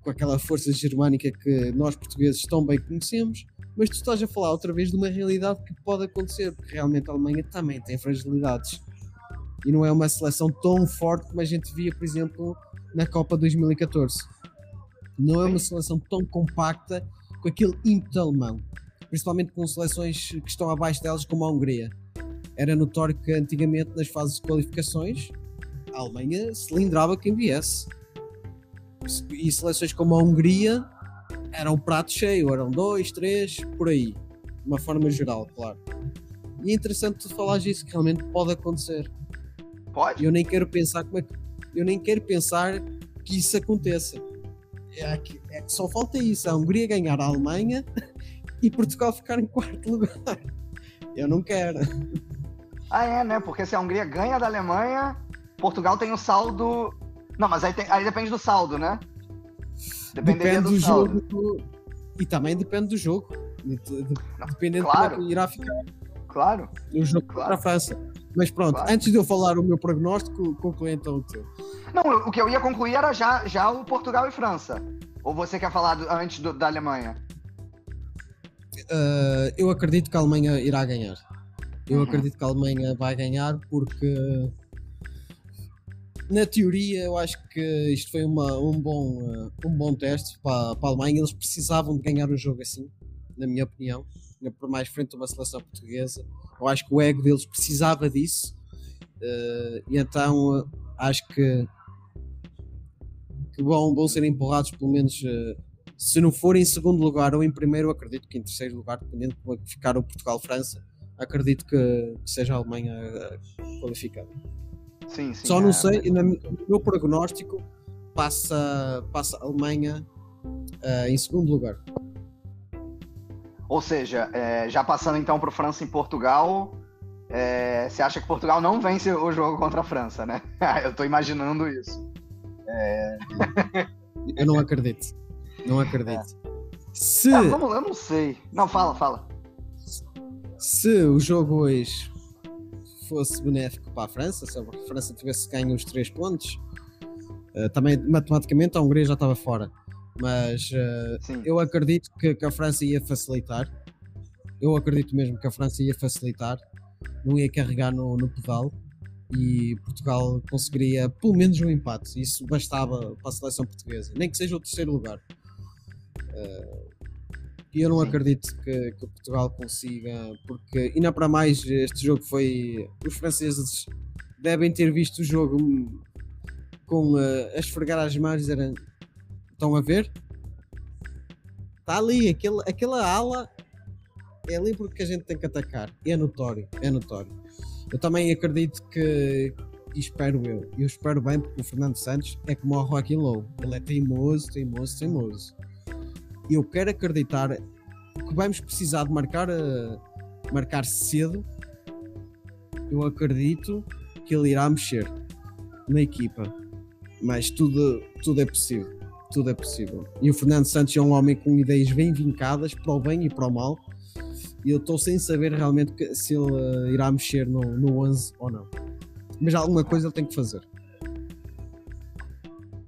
com aquela força germânica que nós portugueses tão bem conhecemos, mas tu estás a falar outra vez de uma realidade que pode acontecer, porque realmente a Alemanha também tem fragilidades. E não é uma seleção tão forte como a gente via, por exemplo, na Copa 2014. Não é uma seleção tão compacta com aquele ímpeto alemão, principalmente com seleções que estão abaixo delas, como a Hungria. Era notório que antigamente, nas fases de qualificações, a Alemanha cilindrava quem viesse e seleções como a Hungria eram um prato cheio, eram dois, três, por aí, de uma forma geral, claro. E é interessante tu falar disso, que realmente pode acontecer. Pode? Eu nem quero pensar como é que, eu nem quero pensar que isso aconteça. É que, é que só falta isso, a Hungria ganhar a Alemanha *laughs* e Portugal ficar em quarto lugar. Eu não quero. Ah, é, né? Porque se a Hungria ganha da Alemanha, Portugal tem o um saldo não, mas aí, tem, aí depende do saldo, né? Dependeria depende do, do jogo. E também depende do jogo. Dependendo claro. como é que irá ficar. Claro. O jogo claro. contra a França. Mas pronto, claro. antes de eu falar o meu prognóstico, conclui então o teu. Não, o que eu ia concluir era já, já o Portugal e França. Ou você quer falar do, antes do, da Alemanha? Uh, eu acredito que a Alemanha irá ganhar. Eu uhum. acredito que a Alemanha vai ganhar porque na teoria, eu acho que isto foi uma, um, bom, uh, um bom teste para, para a Alemanha. Eles precisavam de ganhar o jogo assim, na minha opinião, por mais frente a uma seleção portuguesa. Eu acho que o ego deles precisava disso. Uh, e então uh, acho que, que vão, vão ser empurrados, pelo menos, se não for em segundo lugar ou em primeiro, acredito que em terceiro lugar, dependendo de como é ficar o Portugal-França, acredito que, que seja a Alemanha qualificada. Sim, sim, Só não é, sei, no meu prognóstico passa, passa a Alemanha uh, em segundo lugar. Ou seja, é, já passando então para França e Portugal, é, você acha que Portugal não vence o jogo contra a França, né? *laughs* Eu estou imaginando isso. É... Eu não acredito. Não acredito. É. Se... Ah, vamos, eu não sei. Não, fala, fala. Se o jogo hoje fosse benéfico para a França, se a França tivesse ganho os três pontos, uh, também matematicamente a Hungria já estava fora. Mas uh, eu acredito que, que, a França ia facilitar. Eu acredito mesmo que a França ia facilitar, não ia carregar no, no pedal e Portugal conseguiria pelo menos um empate. Isso bastava para a seleção portuguesa, nem que seja o terceiro lugar. Uh, e eu não Sim. acredito que, que, Portugal consiga, porque ainda para mais este jogo foi. Os franceses devem ter visto o jogo com uh, a esfregar as mãos estão a ver? Está ali, aquele, aquela ala é ali porque a gente tem que atacar. É notório, é notório. Eu também acredito que, e espero eu, eu espero bem porque o Fernando Santos é como o Joaquim Lowe. Ele é teimoso, teimoso, teimoso. Eu quero acreditar que vamos precisar de marcar, uh, marcar cedo. Eu acredito que ele irá mexer na equipa. Mas tudo, tudo é possível. Tudo é possível. E o Fernando Santos é um homem com ideias bem vincadas para o bem e para o mal. E eu estou sem saber realmente se ele uh, irá mexer no, no 11 ou não. Mas alguma coisa ele tem que fazer.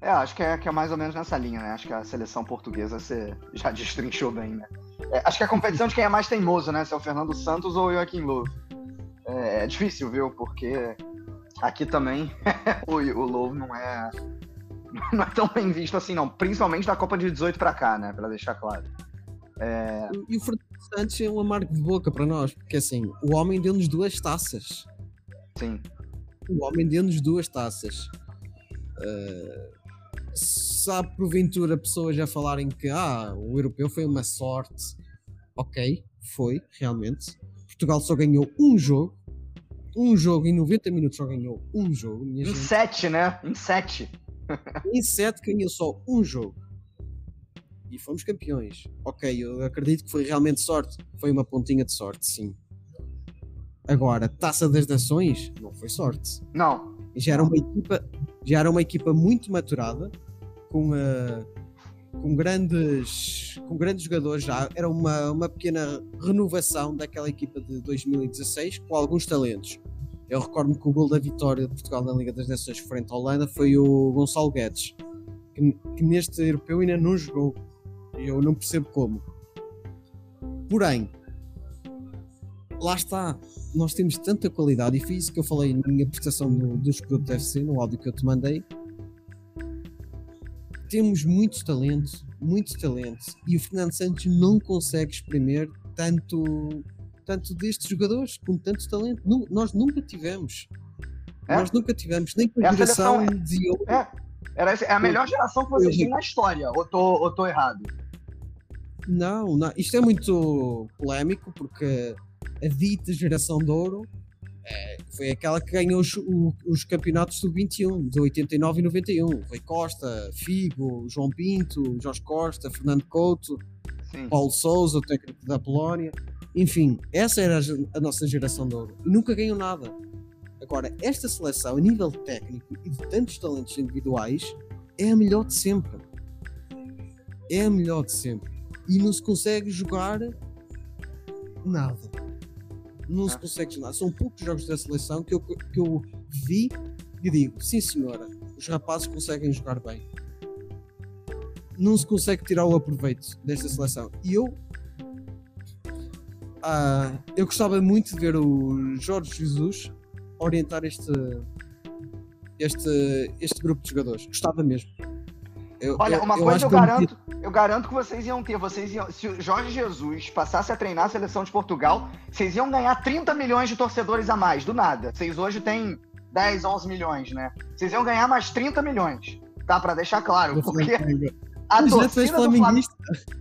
É, acho que é, que é mais ou menos nessa linha, né? Acho que a seleção portuguesa você *laughs* já destrinchou bem, né? É, acho que a competição de quem é mais teimoso, né? Se é o Fernando Santos ou o Joaquim Lowe. É, é difícil, viu? Porque aqui também *laughs* o, o Lowe não é, *laughs* não é tão bem visto assim, não. Principalmente da Copa de 18 para cá, né? Para deixar claro. É... E o Fernando Santos é um amargo de boca para nós, porque assim, o homem deu-nos duas taças. Sim. O homem deu-nos duas taças. Uh, sabe porventura pessoas a falarem que ah, o europeu foi uma sorte. Ok, foi, realmente. Portugal só ganhou um jogo. Um jogo em 90 minutos só ganhou um jogo. em gente. sete, né? Em sete. *laughs* em sete ganhou só um jogo. E fomos campeões. Ok, eu acredito que foi realmente sorte. Foi uma pontinha de sorte, sim. Agora, Taça das Nações não foi sorte. Não. Já era uma equipa, já era uma equipa muito maturada, com, uh, com, grandes, com grandes jogadores já. Era uma, uma pequena renovação daquela equipa de 2016 com alguns talentos. Eu recordo-me que o gol da vitória de Portugal na Liga das Nações frente à Holanda foi o Gonçalo Guedes, que, que neste europeu ainda não jogou. Eu não percebo como. Porém, lá está. Nós temos tanta qualidade, e foi isso que eu falei na minha prestação do, do Escudo FC, no áudio que eu te mandei, temos muito talento, muito talento, e o Fernando Santos não consegue exprimir tanto, tanto destes jogadores com tanto talento. nós nunca tivemos. É? Nós nunca tivemos, nem com a geração é, de ouro. É, era, é a melhor geração que vocês têm na história, ou tô, ou tô errado? Não, não, isto é muito polémico porque a dita geração de ouro é, foi aquela que ganhou os, os campeonatos do 21, de 89 e 91. Foi Costa, Figo, João Pinto, Jorge Costa, Fernando Couto, Sim. Paulo Souza, o técnico da Polónia. Enfim, essa era a, a nossa geração de ouro. E nunca ganhou nada. Agora, esta seleção, a nível técnico e de tantos talentos individuais, é a melhor de sempre. É a melhor de sempre. E não se consegue jogar nada não se consegue nada. São poucos jogos da seleção que eu, que eu vi e digo: sim, senhora, os rapazes conseguem jogar bem. Não se consegue tirar o aproveito desta seleção. E eu. Ah, eu gostava muito de ver o Jorge Jesus orientar este, este, este grupo de jogadores. Gostava mesmo. Eu, Olha, uma eu coisa eu garanto, eu garanto que vocês iam ter, vocês iam, se o Jorge Jesus passasse a treinar a seleção de Portugal, vocês iam ganhar 30 milhões de torcedores a mais, do nada. Vocês hoje têm 10, 11 milhões, né? Vocês iam ganhar mais 30 milhões, tá? Para deixar claro, porque a torcida do Flamengo...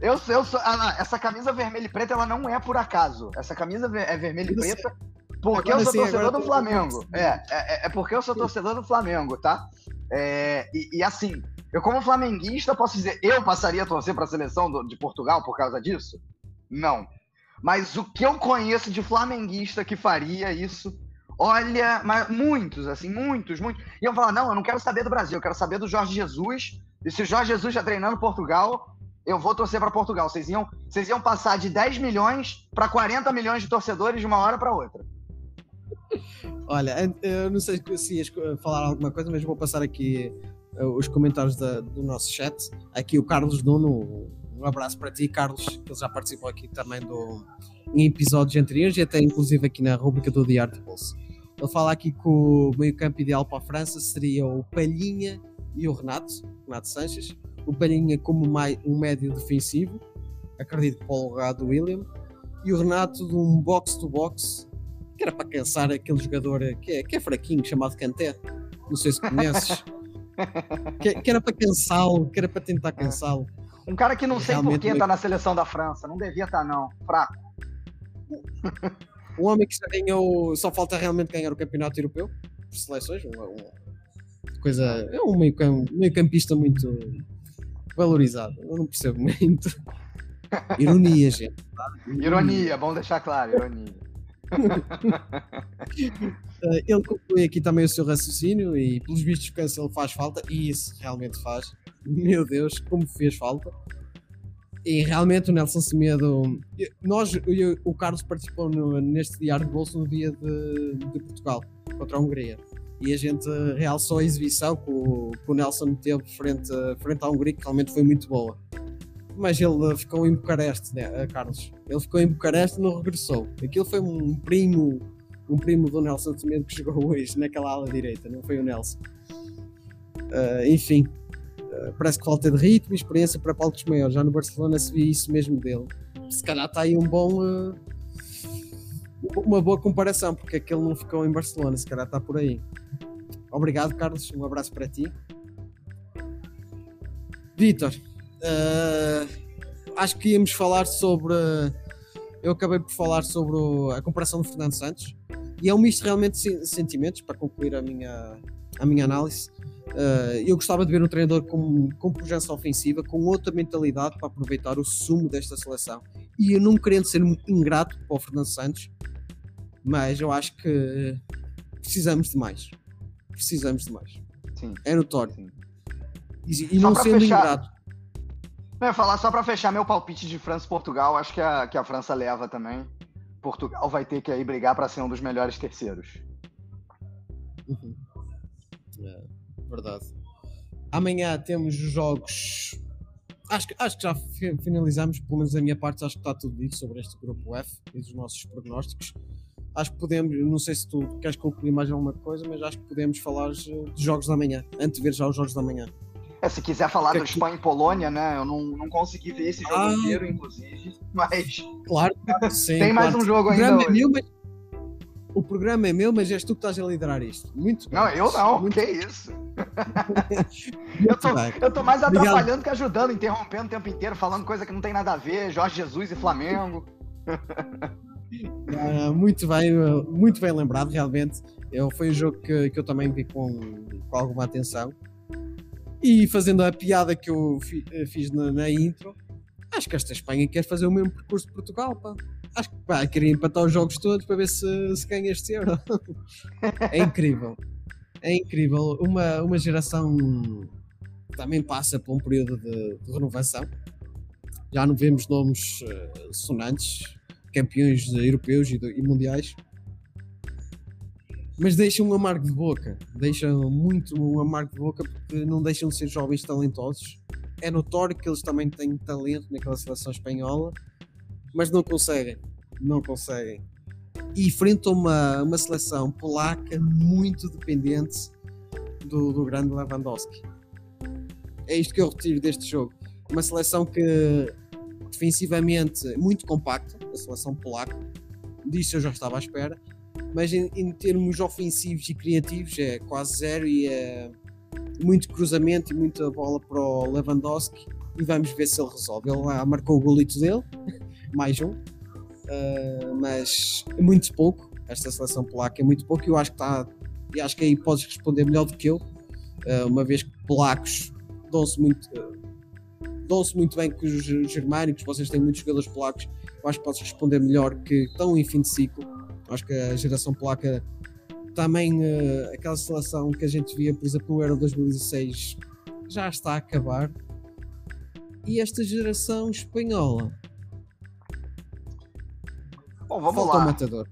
Eu, eu sou, ah, essa camisa vermelha e preta, ela não é por acaso. Essa camisa é vermelha e preta porque agora eu sou sim, torcedor do Flamengo. É, é, é, porque eu sou torcedor do Flamengo, tá? É, e, e assim, eu, como flamenguista, posso dizer, eu passaria a torcer para a seleção do, de Portugal por causa disso? Não. Mas o que eu conheço de flamenguista que faria isso, olha, mas muitos, assim, muitos, muitos. E eu falar, não, eu não quero saber do Brasil, eu quero saber do Jorge Jesus. E se o Jorge Jesus está treinando Portugal, eu vou torcer para Portugal. Vocês iam, vocês iam passar de 10 milhões para 40 milhões de torcedores de uma hora para outra. Olha, eu não sei se ias falar alguma coisa, mas vou passar aqui os comentários da, do nosso chat. Aqui o Carlos Nuno, um abraço para ti, Carlos, que já participou aqui também do, em episódios anteriores e até inclusive aqui na rubrica do de Bolsa. Ele fala aqui que o meio-campo ideal para a França seria o Palhinha e o Renato, Renato Sanches. O Palhinha como um médio defensivo, acredito que para o lugar do William, e o Renato de um box-to-box, que era para cansar aquele jogador que é, que é fraquinho, chamado Canté. Não sei se conheces. *laughs* que, que era para cansá-lo, que era para tentar cansá-lo. Um cara que não sei por que não- tá na seleção da França. Não devia estar, não. Fraco. Um homem que já ganhou, só falta realmente ganhar o campeonato europeu por seleções, uma, uma coisa, é um meio, cam- meio campista muito valorizado, eu não percebo muito. *laughs* Ironia, gente. Ironia, bom deixar claro, ironia. Eh, Ele conclui aqui também o seu raciocínio e, pelos vistos, o cancelo faz falta, e isso realmente faz. Meu Deus, como fez falta. E realmente o Nelson Semedo. Nós, eu o Carlos participou no- neste diário de bolso no dia de, de Portugal, contra a Hungria. E a gente realçou a exibição que o, que o Nelson teve frente, a- frente à Hungria, que realmente foi muito boa. Mas ele ficou em Bucareste, né, Carlos? Ele ficou em Bucareste e não regressou. Aquilo foi um primo um primo do Nelson Semedo que jogou hoje naquela ala direita, não foi o Nelson. Ah, enfim, ah, parece que falta de ritmo e experiência para palcos maiores. Já no Barcelona se vê isso mesmo dele. Se calhar está aí um bom. ah, uma boa comparação, porque aquele não ficou em Barcelona, se calhar está por aí. Obrigado, Carlos. Um abraço para ti. Vitor, ah, acho que íamos falar sobre. Eu acabei por falar sobre o- a comparação do Fernando Santos e é um misto realmente de sen- sentimentos para concluir a minha, a minha análise. Uh, eu gostava de ver um treinador com, com pujança ofensiva, com outra mentalidade para aproveitar o sumo desta seleção. E eu não querendo ser muito ingrato para o Fernando Santos, mas eu acho que precisamos de mais. Precisamos de mais. Sim. É notório. sim. E, e não sendo fechar- ingrato. Eu ia falar só para fechar meu palpite de França e Portugal, acho que a, que a França leva também. Portugal vai ter que aí brigar para ser um dos melhores terceiros. Uhum. É, verdade. Amanhã temos os jogos. Acho que, acho que já fi- finalizamos, pelo menos da minha parte, acho que está tudo dito sobre este grupo F e dos nossos prognósticos. Acho que podemos, não sei se tu queres concluir mais alguma coisa, mas acho que podemos falar dos jogos da manhã, antes de ver já os jogos da manhã. É, se quiser falar do Espanha e Polônia, né? Eu não, não consegui ver esse jogo Ah. inteiro, inclusive. Mas Claro, *laughs* sim, tem mais claro. um jogo ainda. é meu, mas o programa é meu, mas és tu que estás a liderar isto. Muito bem. Não, eu não, Muito, que isso? muito *laughs* Eu tô, eu tô mais Obrigado. atrapalhando que ajudando, interrompendo o tempo inteiro, falando coisa que não tem nada a ver, Jorge Jesus e Flamengo. *laughs* Ah, muito bem, muito bem lembrado, realmente. Eu, foi um jogo que, que eu também vi com, com alguma atenção. E fazendo a piada que eu fi- eh, fiz na, na intro, acho que esta Espanha quer fazer o mesmo percurso de Portugal, pá. Acho que pá, queria empatar os jogos todos para ver se, se ganha este euro. *laughs* é incrível. É incrível. Uma, uma geração também passa por um período de, de renovação. Já não vemos nomes eh, sonantes, campeões europeus e, do- e mundiais. Mas deixam um amargo de boca. Deixam muito um amargo de boca porque não deixam de ser jovens talentosos. É notório que eles também têm talento naquela seleção espanhola, mas não conseguem. Não conseguem. E enfrentam uma, uma seleção polaca muito dependente do, do grande Lewandowski. É isto que eu retiro deste jogo. Uma seleção que defensivamente muito compacta, a seleção polaca. Disso eu já estava à espera. Mas em, em termos ofensivos e criativos é quase zero e é muito cruzamento e muita bola para o Lewandowski e vamos ver se ele resolve. Ele lá marcou o golito dele, *laughs* mais um, Uh, mas é muito pouco. Esta seleção polaca é muito pouco e eu acho que está. E acho que aí podes responder melhor do que eu, uh, uma vez que polacos dão-se muito. uh, dão-se muito bem com os germânicos, vocês têm muitos jogadores polacos, eu acho que podes responder melhor que estão em fim de ciclo. Acho que a geração polaca também uh, aquela seleção que a gente via, por exemplo, no Euro 2016 já está a acabar. E esta geração espanhola Bom, vamos falta lá. matador.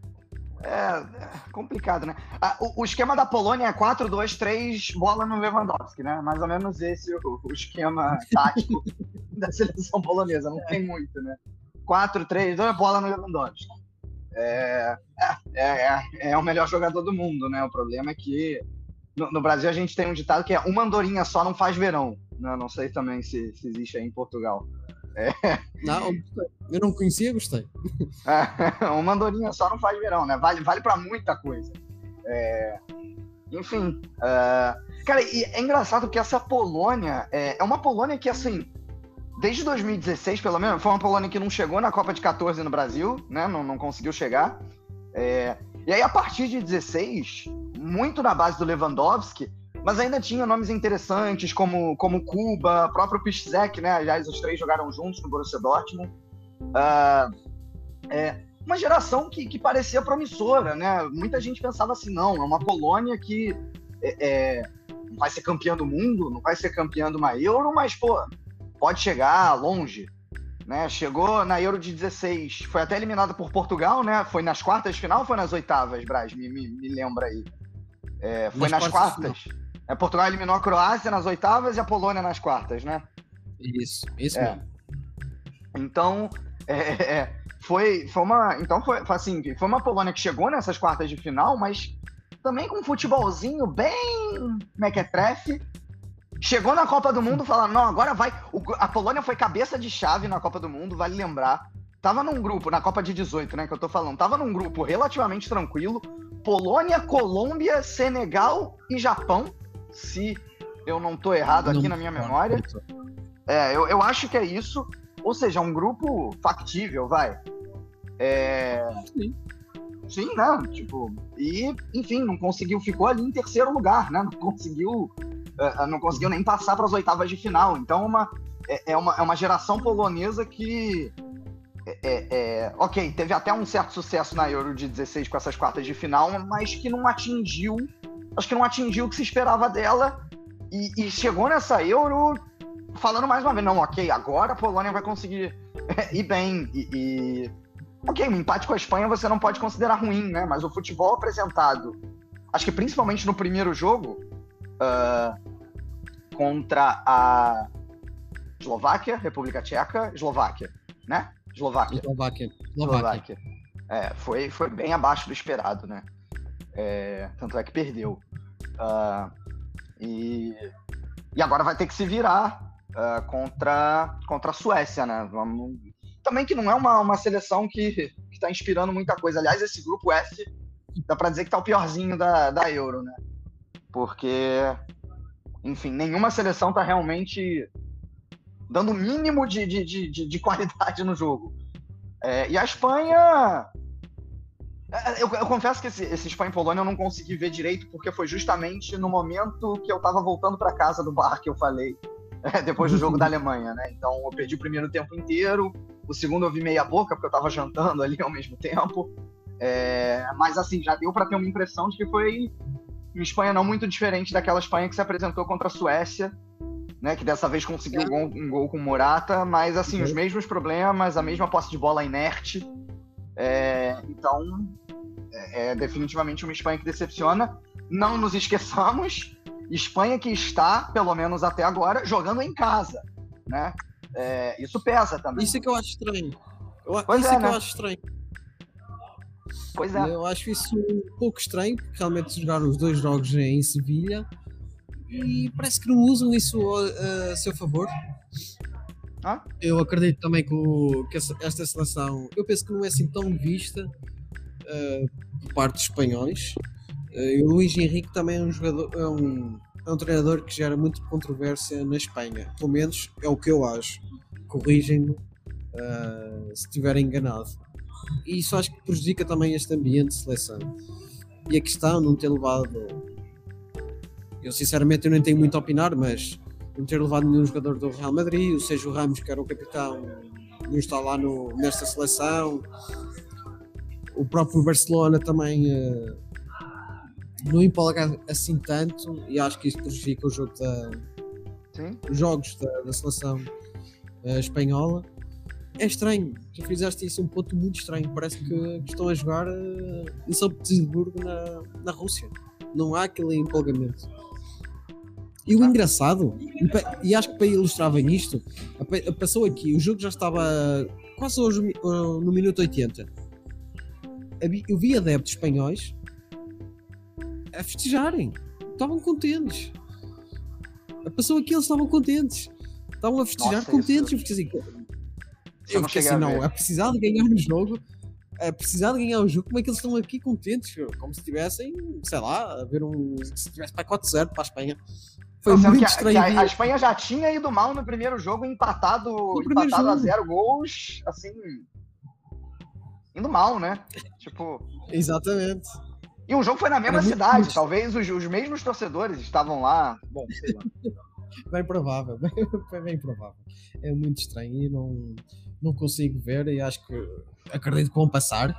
É, é complicado, né? Ah, o, o esquema da Polônia é 4-2-3, bola no Lewandowski, né? Mais ou menos esse o, o esquema tático *laughs* da seleção polonesa. Não tem muito, né? 4-3-2, bola no Lewandowski. É, é, é, é o melhor jogador do mundo, né? O problema é que no, no Brasil a gente tem um ditado que é uma andorinha só não faz verão. Né? Não sei também se, se existe aí em Portugal. Não, eu não conhecia, gostei. É, *laughs* uma andorinha só não faz verão, né? Vale, vale para muita coisa. É, enfim. Uh, cara, e é engraçado que essa Polônia é, é, uma Polônia que, assim, desde 2016, pelo menos, foi uma Polônia que não chegou na Copa de 14 no Brasil, né? Não, não conseguiu chegar. É, e aí, a partir de 16, muito na base do Lewandowski, mas ainda tinha nomes interessantes como, como Cuba, próprio Piszczek, né? Aliás, os três jogaram juntos no Borussia Dortmund. Uh, é, uma geração que, que parecia promissora, né? Muita gente pensava assim, não, é uma Polônia que é, é, não vai ser campeã do mundo, não vai ser campeã de uma Euro, mas, pô, pode chegar longe. Né? Chegou na Euro de 16, foi até eliminada por Portugal, né? Foi nas quartas de final ou foi nas oitavas, Braz? Me, me, me lembra aí. É, foi nas, nas quartas. É, Portugal eliminou a Croácia nas oitavas e a Polônia nas quartas, né? Isso, isso é. mesmo. Então, é, é, foi, foi uma. Então foi, foi assim, foi uma Polônia que chegou nessas quartas de final, mas também com um futebolzinho bem mequetrefe. Chegou na Copa do Mundo falando, não, agora vai. O, a Polônia foi cabeça de chave na Copa do Mundo, vale lembrar. Tava num grupo, na Copa de 18, né, que eu tô falando, tava num grupo relativamente tranquilo. Polônia, Colômbia, Senegal e Japão, se eu não tô errado aqui não, na minha memória. É, eu, eu acho que é isso. Ou seja, um grupo factível, vai. É... Sim. Sim, né? Tipo, e, enfim, não conseguiu, ficou ali em terceiro lugar, né? Não conseguiu, não conseguiu nem passar para as oitavas de final. Então, uma, é, é, uma, é uma geração polonesa que. É, é, é, ok, teve até um certo sucesso na Euro de 16 com essas quartas de final, mas que não atingiu. Acho que não atingiu o que se esperava dela. E, e chegou nessa Euro falando mais uma vez, não, ok, agora a Polônia vai conseguir *laughs* ir bem. E, e, ok, um empate com a Espanha você não pode considerar ruim, né? Mas o futebol apresentado, acho que principalmente no primeiro jogo, uh, contra a Eslováquia, República Tcheca, Eslováquia, né? Eslováquia. Eslováquia. Eslováquia. É, foi, foi bem abaixo do esperado, né? É, tanto é que perdeu. Uh, e, e agora vai ter que se virar uh, contra, contra a Suécia, né? Vamos... Também que não é uma, uma seleção que está inspirando muita coisa. Aliás, esse grupo F dá para dizer que tá o piorzinho da, da Euro, né? Porque, enfim, nenhuma seleção tá realmente dando o mínimo de, de, de, de *laughs* qualidade no jogo. É, e a Espanha. É, eu, eu, confesso que esse, esse Espanha e Polônia eu não consegui ver direito, porque foi justamente no momento que eu tava voltando para casa do bar que eu falei depois do jogo *laughs* da Alemanha, né? Então eu perdi o primeiro tempo inteiro, o segundo eu vi meia boca, porque eu tava jantando ali ao mesmo tempo. É, mas assim, já deu para ter uma impressão de que foi uma Espanha não muito diferente daquela Espanha que se apresentou contra a Suécia, né? Que dessa vez conseguiu um gol, um gol com Morata, mas assim, uhum. os mesmos problemas, a mesma posse de bola inerte. É, então, é, é definitivamente uma Espanha que decepciona. Não nos esqueçamos Espanha que está, pelo menos até agora, jogando em casa, né? É, isso pesa também. Isso é que eu acho estranho. Eu, pois isso é, é que né? eu acho estranho. Pois é. Eu acho isso um pouco estranho, porque realmente jogaram os dois jogos em Sevilha e parece que não usam isso a, a seu favor. Ah? Eu acredito também que, o, que essa, esta seleção, eu penso que não é assim tão vista uh, por parte dos espanhóis. E o Luís Henrique também é um jogador, é um, é um treinador que gera muita controvérsia na Espanha. Pelo menos é o que eu acho. Corrigem-me uh, se estiver enganado. E isso acho que prejudica também este ambiente de seleção. E a questão de não ter levado. Eu sinceramente eu nem tenho muito a opinar, mas não ter levado nenhum jogador do Real Madrid, ou seja, o Ramos, que era o capitão, não está lá no, nesta seleção. O próprio Barcelona também. Uh, não empolga assim tanto e acho que isso prejudica o jogo da, os jogos da, da seleção uh, espanhola. É estranho, tu fizeste isso um ponto muito estranho. Parece que, estão a jogar uh, em São Petersburgo na, na Rússia. Não há aquele empolgamento. E o engraçado, e acho que para ilustrar bem isto, passou aqui, o jogo já estava quase hoje no minuto 80. Eu vi adeptos espanhóis a festejarem. Estavam contentes. Passou aqui, eles estavam contentes. Estavam a festejar Nossa, contentes. Eu fiquei assim, eu fiquei assim não, a precisar de ganhar no jogo, a precisar de ganhar o jogo, como é que eles estão aqui contentes? Como se estivessem, sei lá, a ver um. Se tivesse para 4-0 para a Espanha. Foi Não, sendo muito que a- estranho. a, a Espanha já tinha ido mal no primeiro jogo, empatado, primeiro empatado a jogo. zero gols, assim. Indo mal, né? Tipo. Exatamente. E o jogo foi na mesma muito cidade, triste. talvez os, os mesmos torcedores estavam lá. Bom, sei lá. *laughs* Bem provável, bem, *laughs* bem, bem provável. É muito estranho e não, não consigo ver e acho que acredito que vão passar.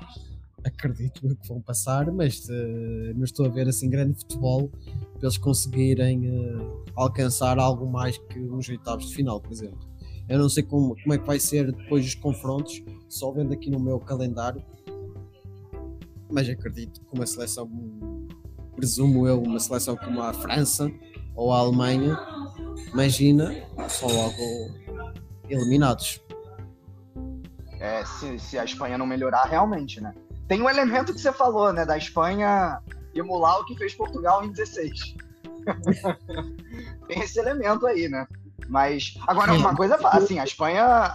Acredito que vão passar, mas eh, não estou a ver assim grande futebol para eles conseguirem eh, alcançar algo mais que uns oitavos de final, por exemplo. Eu não sei como, como é que vai ser depois dos confrontos, só vendo aqui no meu calendário, mas acredito que uma seleção, presumo eu, uma seleção como a França ou a Alemanha, imagina, são logo eliminados. É, se, se a Espanha não melhorar, realmente, né? Tem um elemento que você falou, né? Da Espanha emular o que fez Portugal em 16. *laughs* Tem esse elemento aí, né? Mas, agora, uma coisa, assim, a Espanha, a,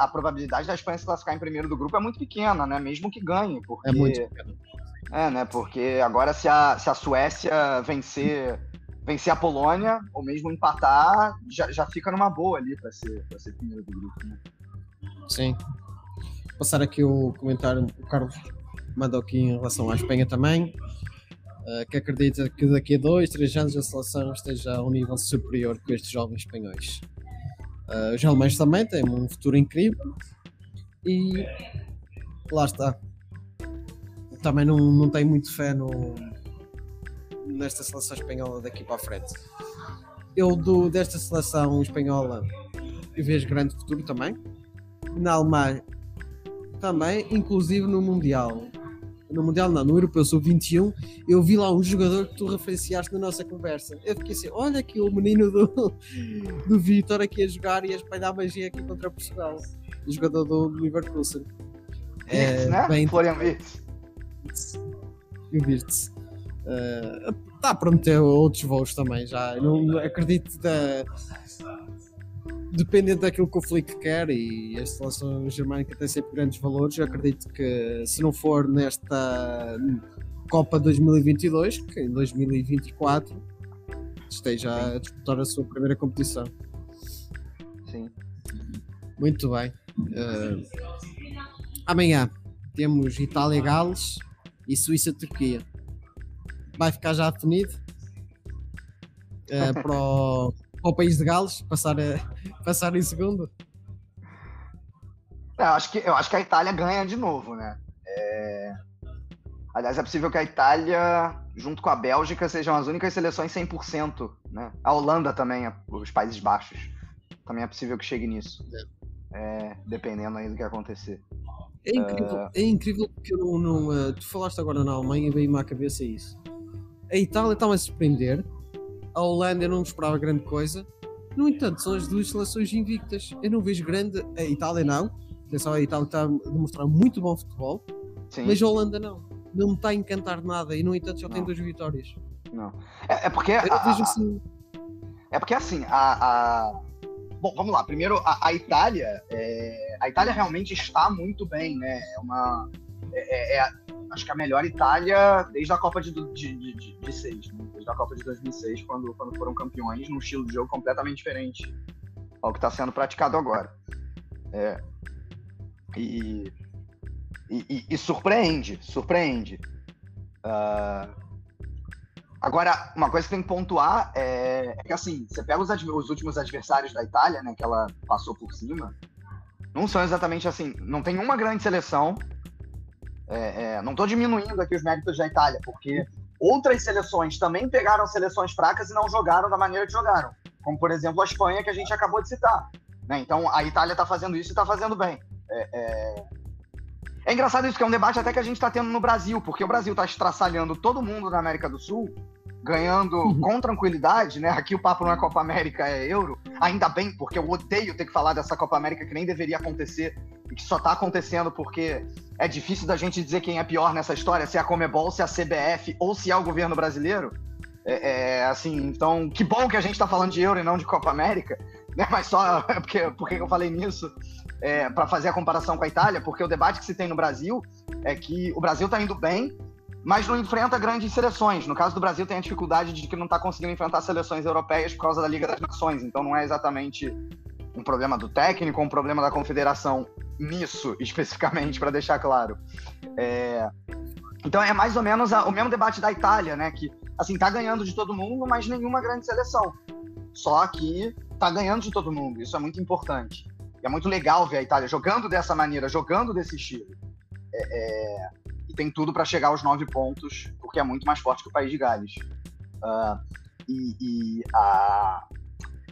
a- a probabilidade da Espanha se classificar em primeiro do grupo é muito pequena, né? Mesmo que ganhe, porque... É muito. É, né? Porque agora se a, se a Suécia vencer, vencer a Polônia, ou mesmo empatar, já, já fica numa boa ali pra ser, pra ser primeiro do grupo, né? Sim. Passar aqui o comentário, o Carlos mandou aqui em relação à Espanha também, eh, que acredita que daqui a dois, três anos a seleção esteja a um nível superior que estes jovens espanhóis. Eh, os alemães também têm um futuro incrível e lá está. Também não, não tenho muito fé no, nesta seleção espanhola daqui para a frente. Eu do, desta seleção espanhola vejo grande futuro também na Alemanha também, inclusive no Mundial. No Mundial não, no Europeu Sub-21, eu vi lá um jogador que tu referenciaste na nossa conversa. Eu fiquei assim, olha aqui o menino do, do Vitor aqui a jogar e a espalhar magia aqui contra Portugal. O jogador do Leverkusen. É, Isso, né? bem Florian Wirtz. eu viste Está a prometer outros voos também já. Não acredito da. Dependendo daquilo que o Flick quer e a seleção germânica tem sempre grandes valores, eu acredito que se não for nesta Copa 2022, que em 2024 esteja a disputar a sua primeira competição. Sim. Muito bem. Eh, amanhã temos Itália, Gales e Suíça, Turquia. Vai ficar já definido eh, para, o, para o país de Gales passar, a, passar em segundo. Eu, acho que, eu acho que a Itália ganha de novo, né? É... Aliás, é possível que a Itália, junto com a Bélgica, sejam as únicas seleções 100%, né? A Holanda também, os Países Baixos. Também é possível que chegue nisso. É, dependendo aí do que acontecer. É incrível, é incrível porque eu não. não, eh, tu falaste agora na Alemanha e veio-me à cabeça isso. A Itália está-me a surpreender, a Holanda eu não esperava grande coisa. No entanto, são as duas seleções invictas. Eu não vejo grande. A Itália não. Atenção, a Itália está a demonstrar muito bom futebol, Sim. mas a Holanda não. Não me está a encantar nada e, no entanto, já tem Não. duas vitórias. Não. É, é porque. Eu a- vejo assim. É porque assim, a. a- Bom, vamos lá. Primeiro, a, a Itália. é, A Itália realmente está muito bem, né? É uma. É, é- é- acho que a melhor Itália desde a Copa de, de, de, de, de seis, né? Desde a Copa de 2006, quando, quando foram campeões, num estilo de jogo completamente diferente ao que está sendo praticado agora. É. E, e, e- surpreende, surpreende. Ah, Agora, uma coisa que tem que pontuar é, é que, assim, você pega os, os últimos adversários da Itália, né, que ela passou por cima, não são exatamente assim, não tem uma grande seleção. É, é, não estou diminuindo aqui os méritos da Itália, porque outras seleções também pegaram seleções fracas e não jogaram da maneira que jogaram. Como, por exemplo, a Espanha, que a gente acabou de citar. né? Então, a Itália está fazendo isso e está fazendo bem. É, é... é engraçado isso, que é um debate até que a gente está tendo no Brasil, porque o Brasil está estraçalhando todo mundo na América do Sul, ganhando com tranquilidade, né? Aqui o papo não é Copa América, é Euro. Ainda bem, porque eu odeio ter que falar dessa Copa América que nem deveria acontecer que só tá acontecendo porque é difícil da gente dizer quem é pior nessa história, se é a Comebol, se é a CBF ou se é o governo brasileiro. É, é, assim, então, que bom que a gente tá falando de Euro e não de Copa América, né? *laughs* Mas só *laughs* porque, porque eu falei nisso. é, para fazer a comparação com a Itália, porque o debate que se tem no Brasil é que o Brasil está indo bem, mas não enfrenta grandes seleções. No caso do Brasil, tem a dificuldade de que não está conseguindo enfrentar seleções europeias por causa da Liga das Nações. Então, não é exatamente um problema do técnico, um problema da confederação nisso *laughs* especificamente, para deixar claro. É... Então, é mais ou menos a, o mesmo debate da Itália, né? Que assim tá ganhando de todo mundo, mas nenhuma grande seleção. Só que tá ganhando de todo mundo. Isso é muito importante. E é muito legal ver a Itália jogando dessa maneira, jogando desse estilo. É, é... E tem tudo para chegar aos nove pontos, porque é muito mais forte que o País de Gales. Uh, e, e, a...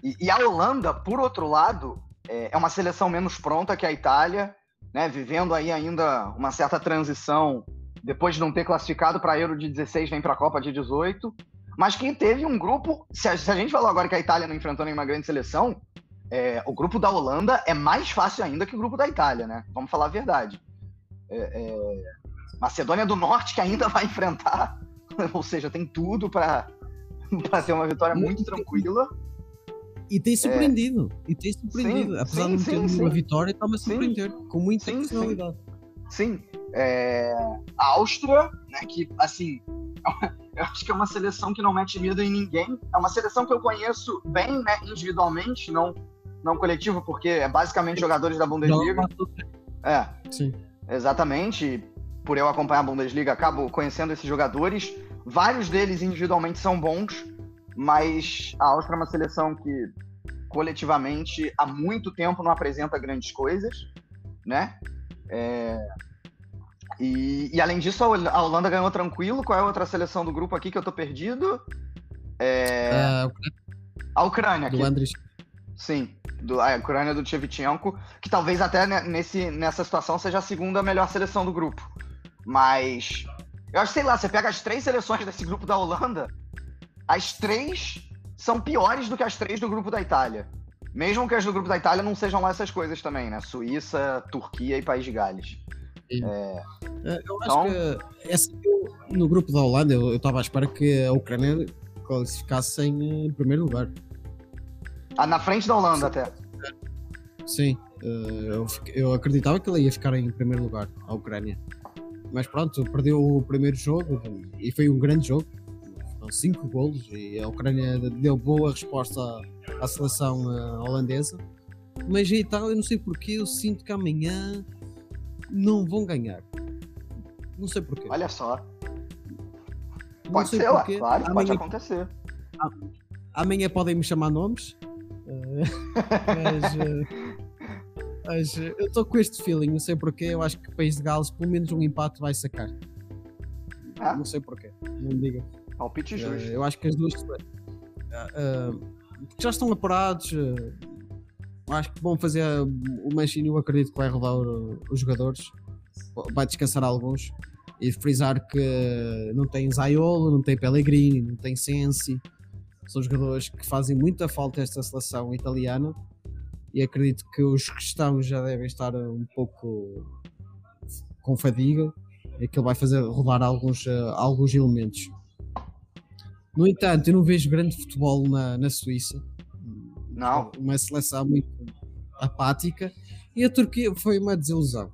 E, e, a Holanda, por outro lado, é, é uma seleção menos pronta que a Itália, né? Vivendo aí ainda uma certa transição depois de não ter classificado para a Euro de 16, vem para a Copa de 18 mas que teve um grupo. Se a, se a, gente falou agora que a Itália não enfrentou nenhuma grande seleção, é, o grupo da Holanda é mais fácil ainda que o grupo da Itália, né? Vamos falar a verdade. É, é, Macedônia do Norte, que ainda vai *laughs* enfrentar, ou seja, tem tudo para ter uma vitória muito tranquila. E tem surpreendido. E tem surpreendido. Sim, Apesar sim, de não ter uma vitória, está-me a surpreender. Com muita sim, personalidade. Sim. É, a Áustria, né, que assim *laughs* eu acho que é uma seleção que não mete medo em ninguém. É uma seleção que eu conheço bem, né, individualmente, não, não coletivo, porque é basicamente jogadores da Bundesliga. É. Sim. Exatamente. Por eu acompanhar a Bundesliga, acabo conhecendo esses jogadores. Vários deles individualmente são bons, mas a Áustria é uma seleção que coletivamente há muito tempo não apresenta grandes coisas, né? É, e, e, além disso, a Holanda ganhou tranquilo. Qual é a outra seleção do grupo aqui que eu tô perdido? É... Uh, a Ucrânia. Do. Sim, do, a Ucrânia do Shevchenko, que talvez até nesse, nessa situação seja a segunda melhor seleção do grupo. Mas eu acho, sei lá, você pega as três seleções desse grupo da Holanda, as três são piores do que as três do grupo da Itália. Mesmo que as do grupo da Itália não sejam lá essas coisas também, né? Suíça, Turquia e País de Gales. É... é eu acho então... que essa, no grupo da Holanda eu estava à espera que a Ucrânia classificasse em, primeiro lugar. Ah, na frente da Holanda Sim. até. Sim, eh, eu, eu acreditava que ela ia ficar em primeiro lugar, a Ucrânia. Mas pronto, perdeu o primeiro jogo e foi um grande jogo. Cinco golos e a Ucrânia deu boa resposta à, à seleção uh, holandesa. Mas a Itália, não sei porquê, eu sinto que amanhã não vão ganhar. Não sei porquê. Olha só. Pode ser, porquê. claro, amanhã, pode acontecer. Amanhã podem me chamar nomes. Eh, *laughs* mas, eh, mas eu estou com este feeling, não sei porquê. Eu acho que o País de Gales, pelo menos um empate, vai sacar. Ah? Não sei porquê. Não me diga. Palpite justo. eu acho que as duas. já estão apurados acho que vão fazer o Mancini, eu acredito que vai rodar os jogadores, vai descansar alguns e frisar que não tem Zaiolo, não tem Pellegrini, não tem Sensi, são jogadores que fazem muita falta esta seleção italiana e acredito que os cristãos já devem estar um pouco com fadiga e que ele vai fazer rodar alguns, alguns elementos. No entanto, eu não vejo grande futebol na, na Suíça não. Uma seleção muito apática. E a Turquia foi uma desilusão.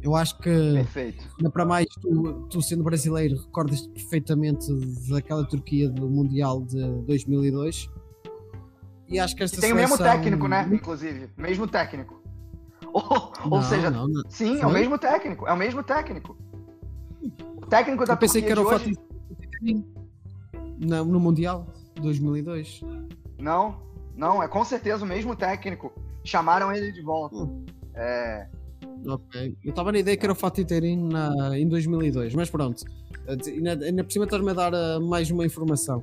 Eu acho que, Perfeito. para mais, tu, tu sendo brasileiro, recordas-te perfeitamente daquela Turquia do Mundial de 2002. E acho que esta e tem seleção... o mesmo técnico, né? Inclusive, mesmo técnico. *laughs* Ou, não, ou seja, não, não. sim, é o mesmo técnico, é o mesmo técnico. O técnico da Eu pensei Turquia que era o hoje... no, no Mundial 2002. Não, não, é com certeza o mesmo técnico. Chamaram ele de volta. Hum. É... Ok. Eu estava na ideia que era o Fatih Terim na, em 2002, mas pronto. Ainda, ainda por cima estás-me a dar uh, mais uma informação.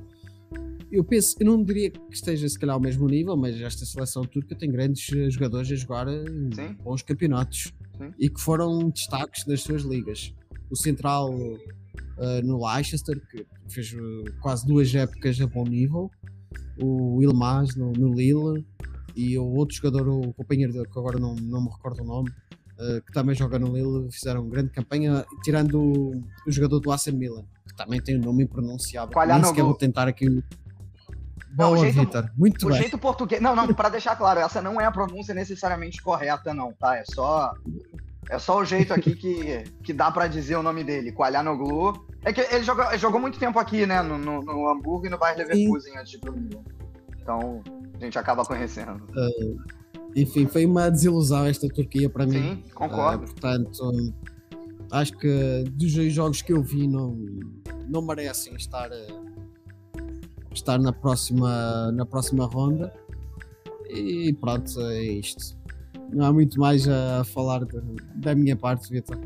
Eu penso, eu não diria que esteja se calhar ao mesmo nível, mas esta seleção turca tem grandes uh, jogadores a jogar em Sim. bons campeonatos Sim. e que foram destaques das suas ligas. O central uh, no Leicester, que fez uh, quase duas épocas a bom nível, o Ilmaz no, no Lille e o outro jogador, o companheiro dele, que agora não, não me recordo o nome, uh, que também joga no Lille, fizeram grande campanha, tirando o, o jogador do AC Milan, que também tem um nome impronunciável. Nem sequer vou tentar aqui. Não, o Boa, jeito- Vitor. Muito O bem. jeito português. Não, não, pra deixar claro, essa não é a pronúncia necessariamente correta, não, tá? É só. É só o jeito aqui que, que dá pra dizer o nome dele, Qualhanoglu. É que ele jogou, ele jogou muito tempo aqui, né? No, no, no Hamburgo e no Bayern Leverkusen antes de Milan. Então, a gente acaba conhecendo. Enfim, foi uma desilusão esta Turquia para mim. Sim, concordo. Ah, portanto, acho que dos dois jogos que eu vi não, não merecem estar, estar na, próxima, na próxima ronda. E pronto, é isto. Não há muito mais a falar de- da minha parte, Vitor.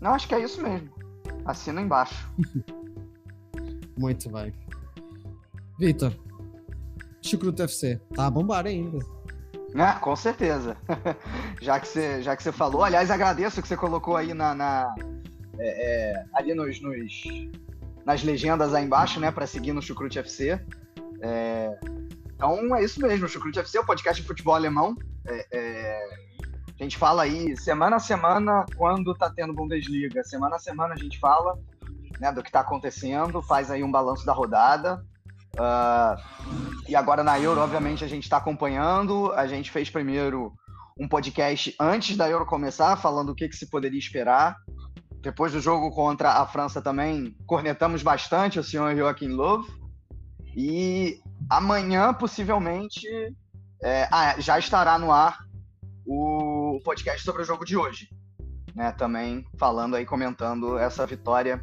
Não, acho que é isso mesmo. Assina embaixo. *laughs* Muito bem. Vitor, Chucruto FC, está a bombar ainda. Né? Com certeza. *laughs* já, que você, já que você falou. Aliás, agradeço que você colocou aí na. na- é, é, ali nos, nos- nas legendas aí embaixo, né? Pra seguir no Chucrute FC. É, então é isso mesmo, o Chucrute FC é o podcast de futebol alemão. Gente fala aí semana a semana quando tá tendo Bundesliga. Semana a semana a gente fala né, do que tá acontecendo, faz aí um balanço da rodada. Ah, e agora na Euro, obviamente, a gente está acompanhando. A gente fez primeiro um podcast antes da Euro começar, falando o que, que se poderia esperar. Depois do jogo contra a França também, cornetamos bastante o senhor Joaquim Love. E amanhã, possivelmente, é, ah, já estará no ar o podcast sobre o jogo de hoje. Né, também falando aí, comentando essa vitória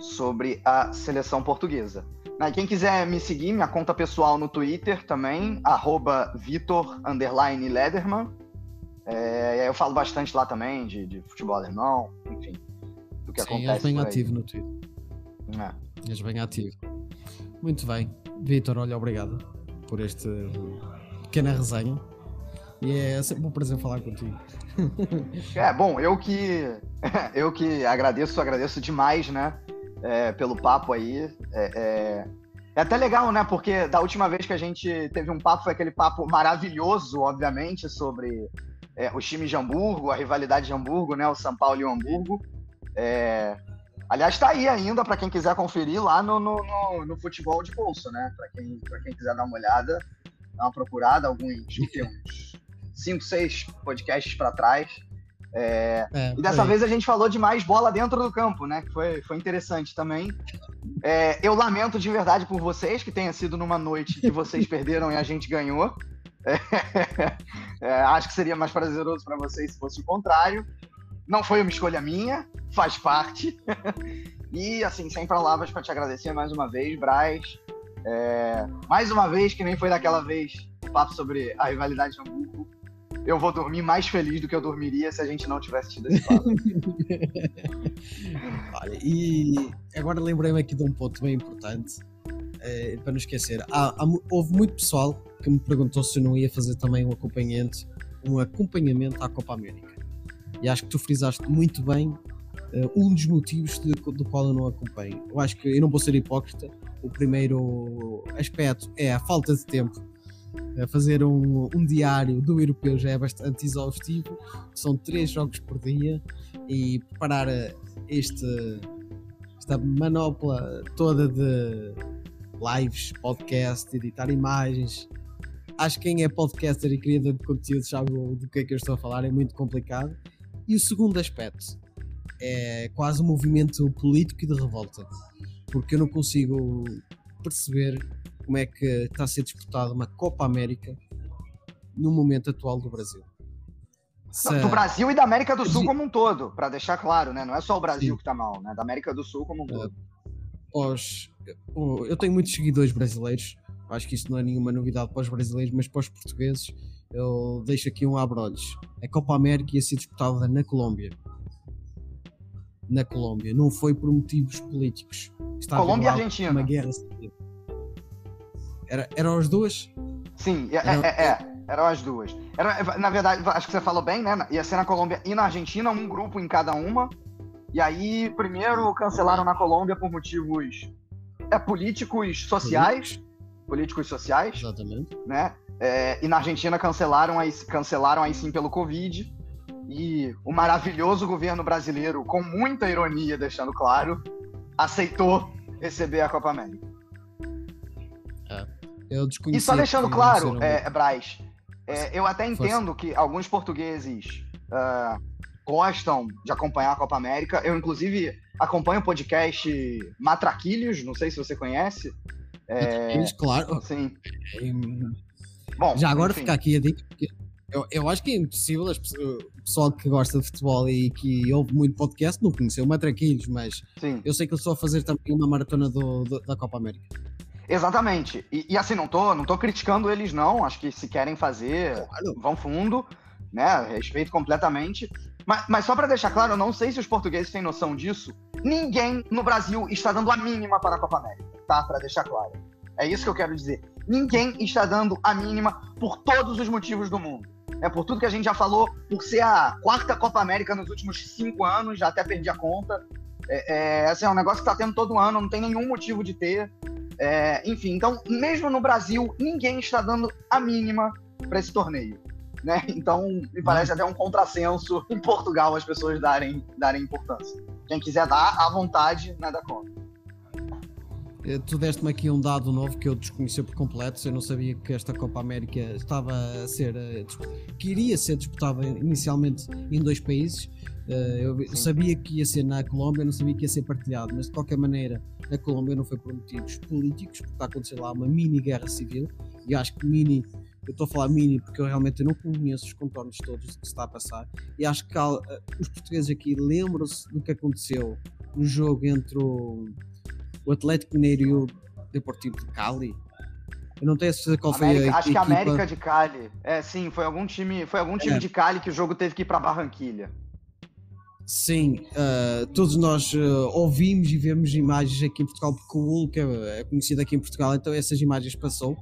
sobre a seleção portuguesa. Né, Quem quiser me seguir, minha conta pessoal no Twitter também, arroba Vitor Lederman. É, eu falo bastante lá também de, de futebol alemão, enfim, do que Sim, és acontece bem por aí. ativo no Twitter. É. És bem ativo. Muito bem. Vitor, olha, obrigado por esta pequena resenha. E é sempre um prazer falar contigo. *laughs* É, bom, eu que *laughs* eu que agradeço, agradeço demais, né, é, pelo papo aí. É, é- é até legal, né, porque da última vez que a gente teve um papo foi aquele papo maravilhoso, obviamente, sobre é, os times de Hamburgo, a rivalidade de Hamburgo, né, o São Paulo e o Hamburgo. É, aliás, tá aí ainda para quem quiser conferir lá no, no, no- no futebol de bolso, né, para quem, quem quiser dar uma olhada, dar uma procurada, alguns, o uns cinco, seis podcasts para trás. É, E dessa peraí. vez a gente falou de mais bola dentro do campo, né? Que foi, foi interessante também. É, eu lamento de verdade por vocês, que tenha sido numa noite que vocês *laughs* perderam e a gente ganhou. É, é, acho que seria mais prazeroso para vocês se fosse o contrário. Não foi uma escolha minha, faz parte. *laughs* e, assim, sem palavras para te agradecer mais uma vez, Braz. É, mais uma vez, que nem foi daquela vez, o papo sobre a rivalidade de Hamburgo. Eu vou dormir mais feliz do que eu dormiria se a gente não tivesse tido esse papo. *laughs* Olha, e agora lembrei-me aqui de um ponto bem importante, eh, para não esquecer. Há- há houve muito pessoal que me perguntou se eu não ia fazer também um acompanhamento, um acompanhamento à Copa América. E acho que tu frisaste muito bem eh, um dos motivos de- do qual eu não acompanho. Eu acho que eu não vou ser hipócrita. O primeiro aspecto é a falta de tempo. Fazer um, um diário do europeu já é bastante exaustivo. São três jogos por dia e preparar eh, este, esta manopla toda de lives, podcast, editar imagens. Acho que quem é podcaster e criador de conteúdo sabe do que é que eu estou a falar, é muito complicado. E o segundo aspecto é quase um movimento político e de revolta, porque eu não consigo perceber como é que está a ser disputada uma Copa América no momento atual do Brasil. Se- Do Brasil e da América do Sul como um todo, para deixar claro, né? Não é só o Brasil Sim. que tá mal, né? Da América do Sul como um todo. pós. Eu tenho muitos seguidores brasileiros, acho que isso não é nenhuma novidade para os brasileiros, mas para os portugueses, eu deixo aqui um abre-olhos. A Copa América ia ser disputada na Colômbia. Na Colômbia, não foi por motivos políticos. Está Colômbia e Argentina. Uma guerra. Era, eram as duas? Sim, é, Era- é, é, eram as duas. Era, na verdade, acho que você falou bem, né? Ia ser na Colômbia e na Argentina, um grupo em cada uma. E aí, primeiro cancelaram na Colômbia por motivos é, políticos sociais. Políticos sociais. Exatamente. né? É, e na Argentina cancelaram aí, cancelaram aí sim pelo Covid. E o maravilhoso governo brasileiro, com muita ironia, deixando claro, aceitou receber a Copa América. Eu e só deixando claro, é, Braz, é, eu até entendo que alguns portugueses uh, gostam de acompanhar a Copa América. Eu, inclusive, acompanho o podcast Matraquilhos, não sei se você conhece. É... Claro. Sim. Bom, Já agora enfim. fica aqui a dica, porque eu, eu acho que é impossível as, o pessoal que gosta de futebol e que ouve muito podcast não conhecer o Matraquilhos, mas Sim. eu sei que eu estou a fazer também uma maratona do, do, da Copa América. Exatamente. E, e, assim, não tô, não tô criticando eles, não. Acho que se querem fazer, claro. vão fundo, né? Respeito completamente. Mas, mas só para deixar claro, eu não sei se os portugueses têm noção disso. Ninguém no Brasil está dando a mínima para a Copa América, tá? Para deixar claro. É isso que eu quero dizer. Ninguém está dando a mínima por todos os motivos do mundo. É por tudo que a gente já falou, por ser a quarta Copa América nos últimos cinco anos, já até perdi a conta. É, é, assim, é um negócio que está tendo todo ano, não tem nenhum motivo de ter. É, enfim, então, mesmo no Brasil, ninguém está dando a mínima para esse torneio. Né? Então, me parece até um contrassenso *laughs* em Portugal as pessoas darem, darem importância. Quem quiser dar, à vontade, nada contra. Eh, tu deste-me aqui um dado novo que eu desconhecia por completo. Eu não sabia que esta Copa América estava a ser. Eh, que iria ser disputada inicialmente em dois países. Eh, eu sabia que ia ser na Colômbia, não sabia que ia ser partilhado, mas de qualquer maneira, a Colômbia não foi por motivos políticos, porque está a acontecer lá uma mini guerra civil. E acho que mini eu estou a falar mini porque eu realmente não conheço os contornos todos do que se está a passar. E acho que uh, os portugueses aqui lembram-se do que aconteceu no jogo entre o, o Atlético Mineiro e o Deportivo de Cali. Eu não tenho certeza qual América, foi a Acho equipa... que a América de Cali. É, sim, foi algum time, foi algum time é. de Cali que o jogo teve que ir para Barranquilha. Sim, uh, todos nós uh, ouvimos e vemos imagens aqui em Portugal, porque o Hulk é, é conhecido aqui em Portugal, então essas imagens passou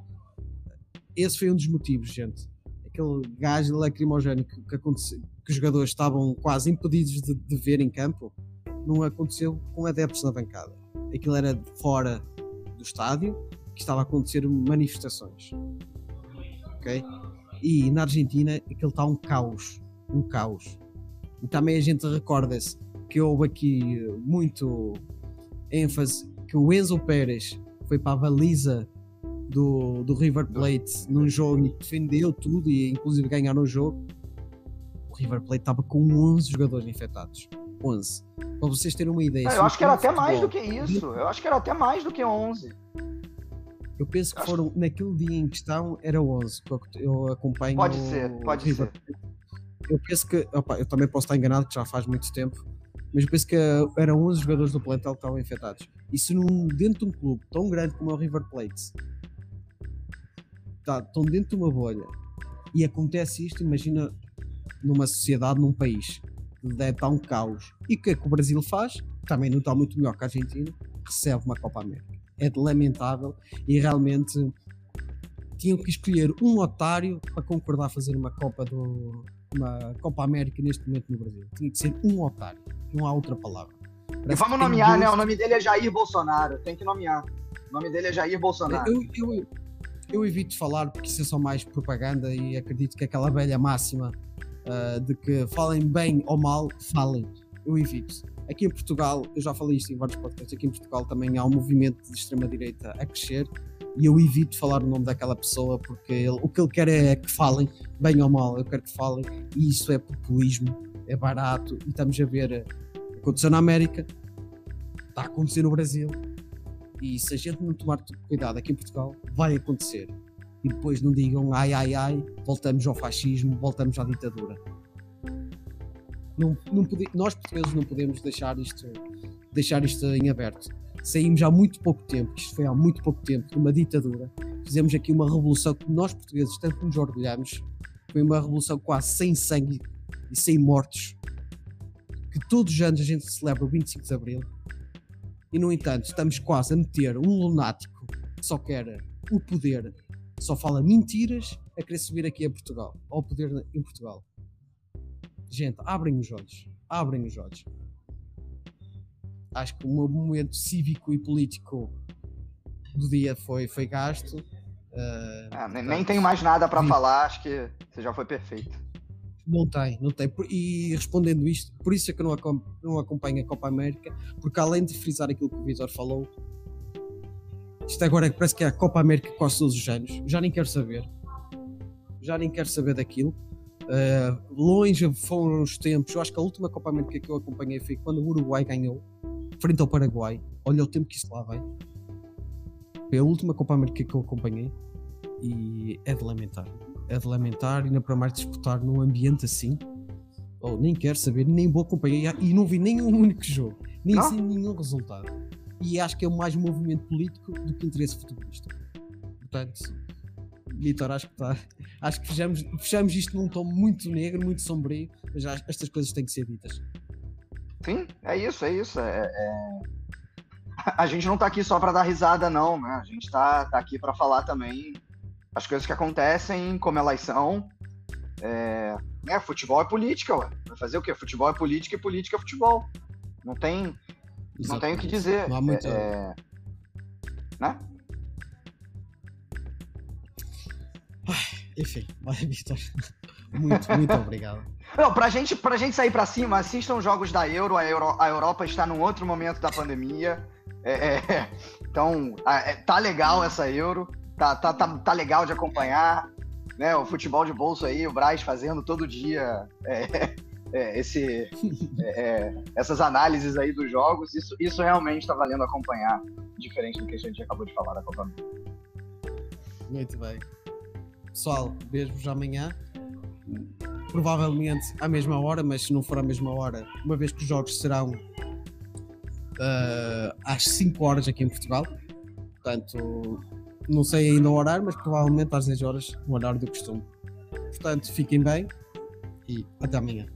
esse foi um dos motivos, gente. Aquele gás lacrimogéneo que, que, aconteceu, que os jogadores estavam quase impedidos de, de ver em campo, não aconteceu com adeptos na bancada. Aquilo era fora do estádio, que estava a acontecer manifestações. Ok? E na Argentina aquilo está um caos. Um caos. E também a gente recorda-se que houve aqui muito ênfase que o Enzo Pérez foi para a baliza do, do River Plate num jogo e defendeu tudo e inclusive ganharam o jogo, o River Plate estava com 11 jogadores infectados. 11. Para vocês terem uma ideia. eu acho que era até futebol, mais do que isso. Eu acho que era até mais do que 11. Eu penso que foram, naquele dia em questão, era 11. Eu acompanho. Pode ser, pode ser. Eu penso que. Opa, eu também posso estar enganado, que já faz muito tempo. Mas eu penso que eram 11 jogadores do plantel que estavam infectados. Isso num, dentro de um clube tão grande como é o River Plate, tá, estão dentro de uma bolha e acontece isto, imagina numa sociedade, num país deve estar um caos. E o que é que o Brasil faz? Também não está muito melhor que a Argentina, recebe uma Copa América. É lamentável e realmente tinham que escolher um otário para concordar fazer uma Copa do uma Copa América neste momento no Brasil. Tinha que ser um otário, não há outra palavra. Parece e vamos nomear, né? O nome dele é Jair Bolsonaro, tem que nomear. O nome dele é Jair Bolsonaro. Eu, eu, eu evito falar porque isso é só mais propaganda e acredito que aquela velha máxima uh, de que falem bem ou mal, falem. Eu evito. Aqui em Portugal, eu já falei isto em vários podcasts, aqui em Portugal também há um movimento de extrema-direita a crescer e eu evito falar o nome daquela pessoa porque ele, o que ele quer é que falem, bem ou mal, eu quero que falem e isso é populismo, é barato e estamos a ver, aconteceu na América, está a acontecer no Brasil, e se a gente não tomar cuidado aqui em Portugal, vai acontecer. E depois não digam ai ai ai, voltamos ao fascismo, voltamos à ditadura. Não, não nós portugueses não podemos deixar isto, deixar isto em aberto. Saímos há muito pouco tempo, isto foi há muito pouco tempo, de uma ditadura. Fizemos aqui uma revolução que nós portugueses tanto nos orgulhamos. Foi uma revolução quase sem sangue e sem mortos. Que todos os anos a gente celebra o 25 de Abril e, no entanto, estamos quase a meter um lunático que só quer o poder, só fala mentiras, a querer subir aqui a Portugal, ao poder em Portugal. Gente, abrem os olhos. Abrem os olhos. Acho que o meu momento cívico e político do dia foi, foi gasto. Uh, ah, nem, nem tenho mais nada para falar, acho que você já foi perfeito. Não tem, não tem. E respondendo isto, por isso é que eu não, não acompanho a Copa América, porque além de frisar aquilo que o Visor falou, Isto agora parece que é a Copa América quase todos os anos. Já nem quero saber. Já nem quero saber daquilo. Uh, longe foram os tempos. Eu acho que a última Copa América que eu acompanhei foi quando o Uruguai ganhou, frente ao Paraguai. Olha o tempo que isso lá vem. Foi a última Copa América que eu acompanhei e é de lamentar. É de lamentar, ainda para mais disputar num ambiente assim. Oh, nem quero saber, nem vou acompanhar e não vi nenhum único jogo, nem sei nenhum resultado. E acho que é mais um movimento político do que interesse futebolístico. Portanto, Vitor, acho que está. Acho que fechamos, fechamos isto num tom muito negro, muito sombrio, mas estas coisas têm que ser ditas. Sim, é isso, é isso. É, é... *laughs* A gente não está aqui só para dar risada, não, né? A gente está tá aqui para falar também as coisas que acontecem, como elas são. É, né, futebol é política, ué. Vai fazer o quê? Futebol é política e política é futebol. Não tem, não tem o que dizer. Não há muito... é, né? Enfim, *laughs* Vitor. Muito, muito obrigado. Não, pra gente, pra gente sair pra cima, assistam os jogos da Euro. A, Euro, a Europa está num outro momento da pandemia. É, é, então, é, tá legal essa Euro. Tá, tá, tá, tá legal de acompanhar. Né, o futebol de bolso aí, o Braz fazendo todo dia é, é, esse, é, é, essas análises aí dos jogos, isso, isso realmente está valendo acompanhar, diferente do que a gente acabou de falar da Copa. Muito bem. Pessoal, vejo-vos amanhã. Provavelmente à mesma hora, mas se não for à mesma hora, uma vez que os jogos serão uh, às 5 horas aqui em Portugal. Portanto, não sei ainda o horário, mas provavelmente às 10 horas, o horário do costume. Portanto, fiquem bem e até amanhã.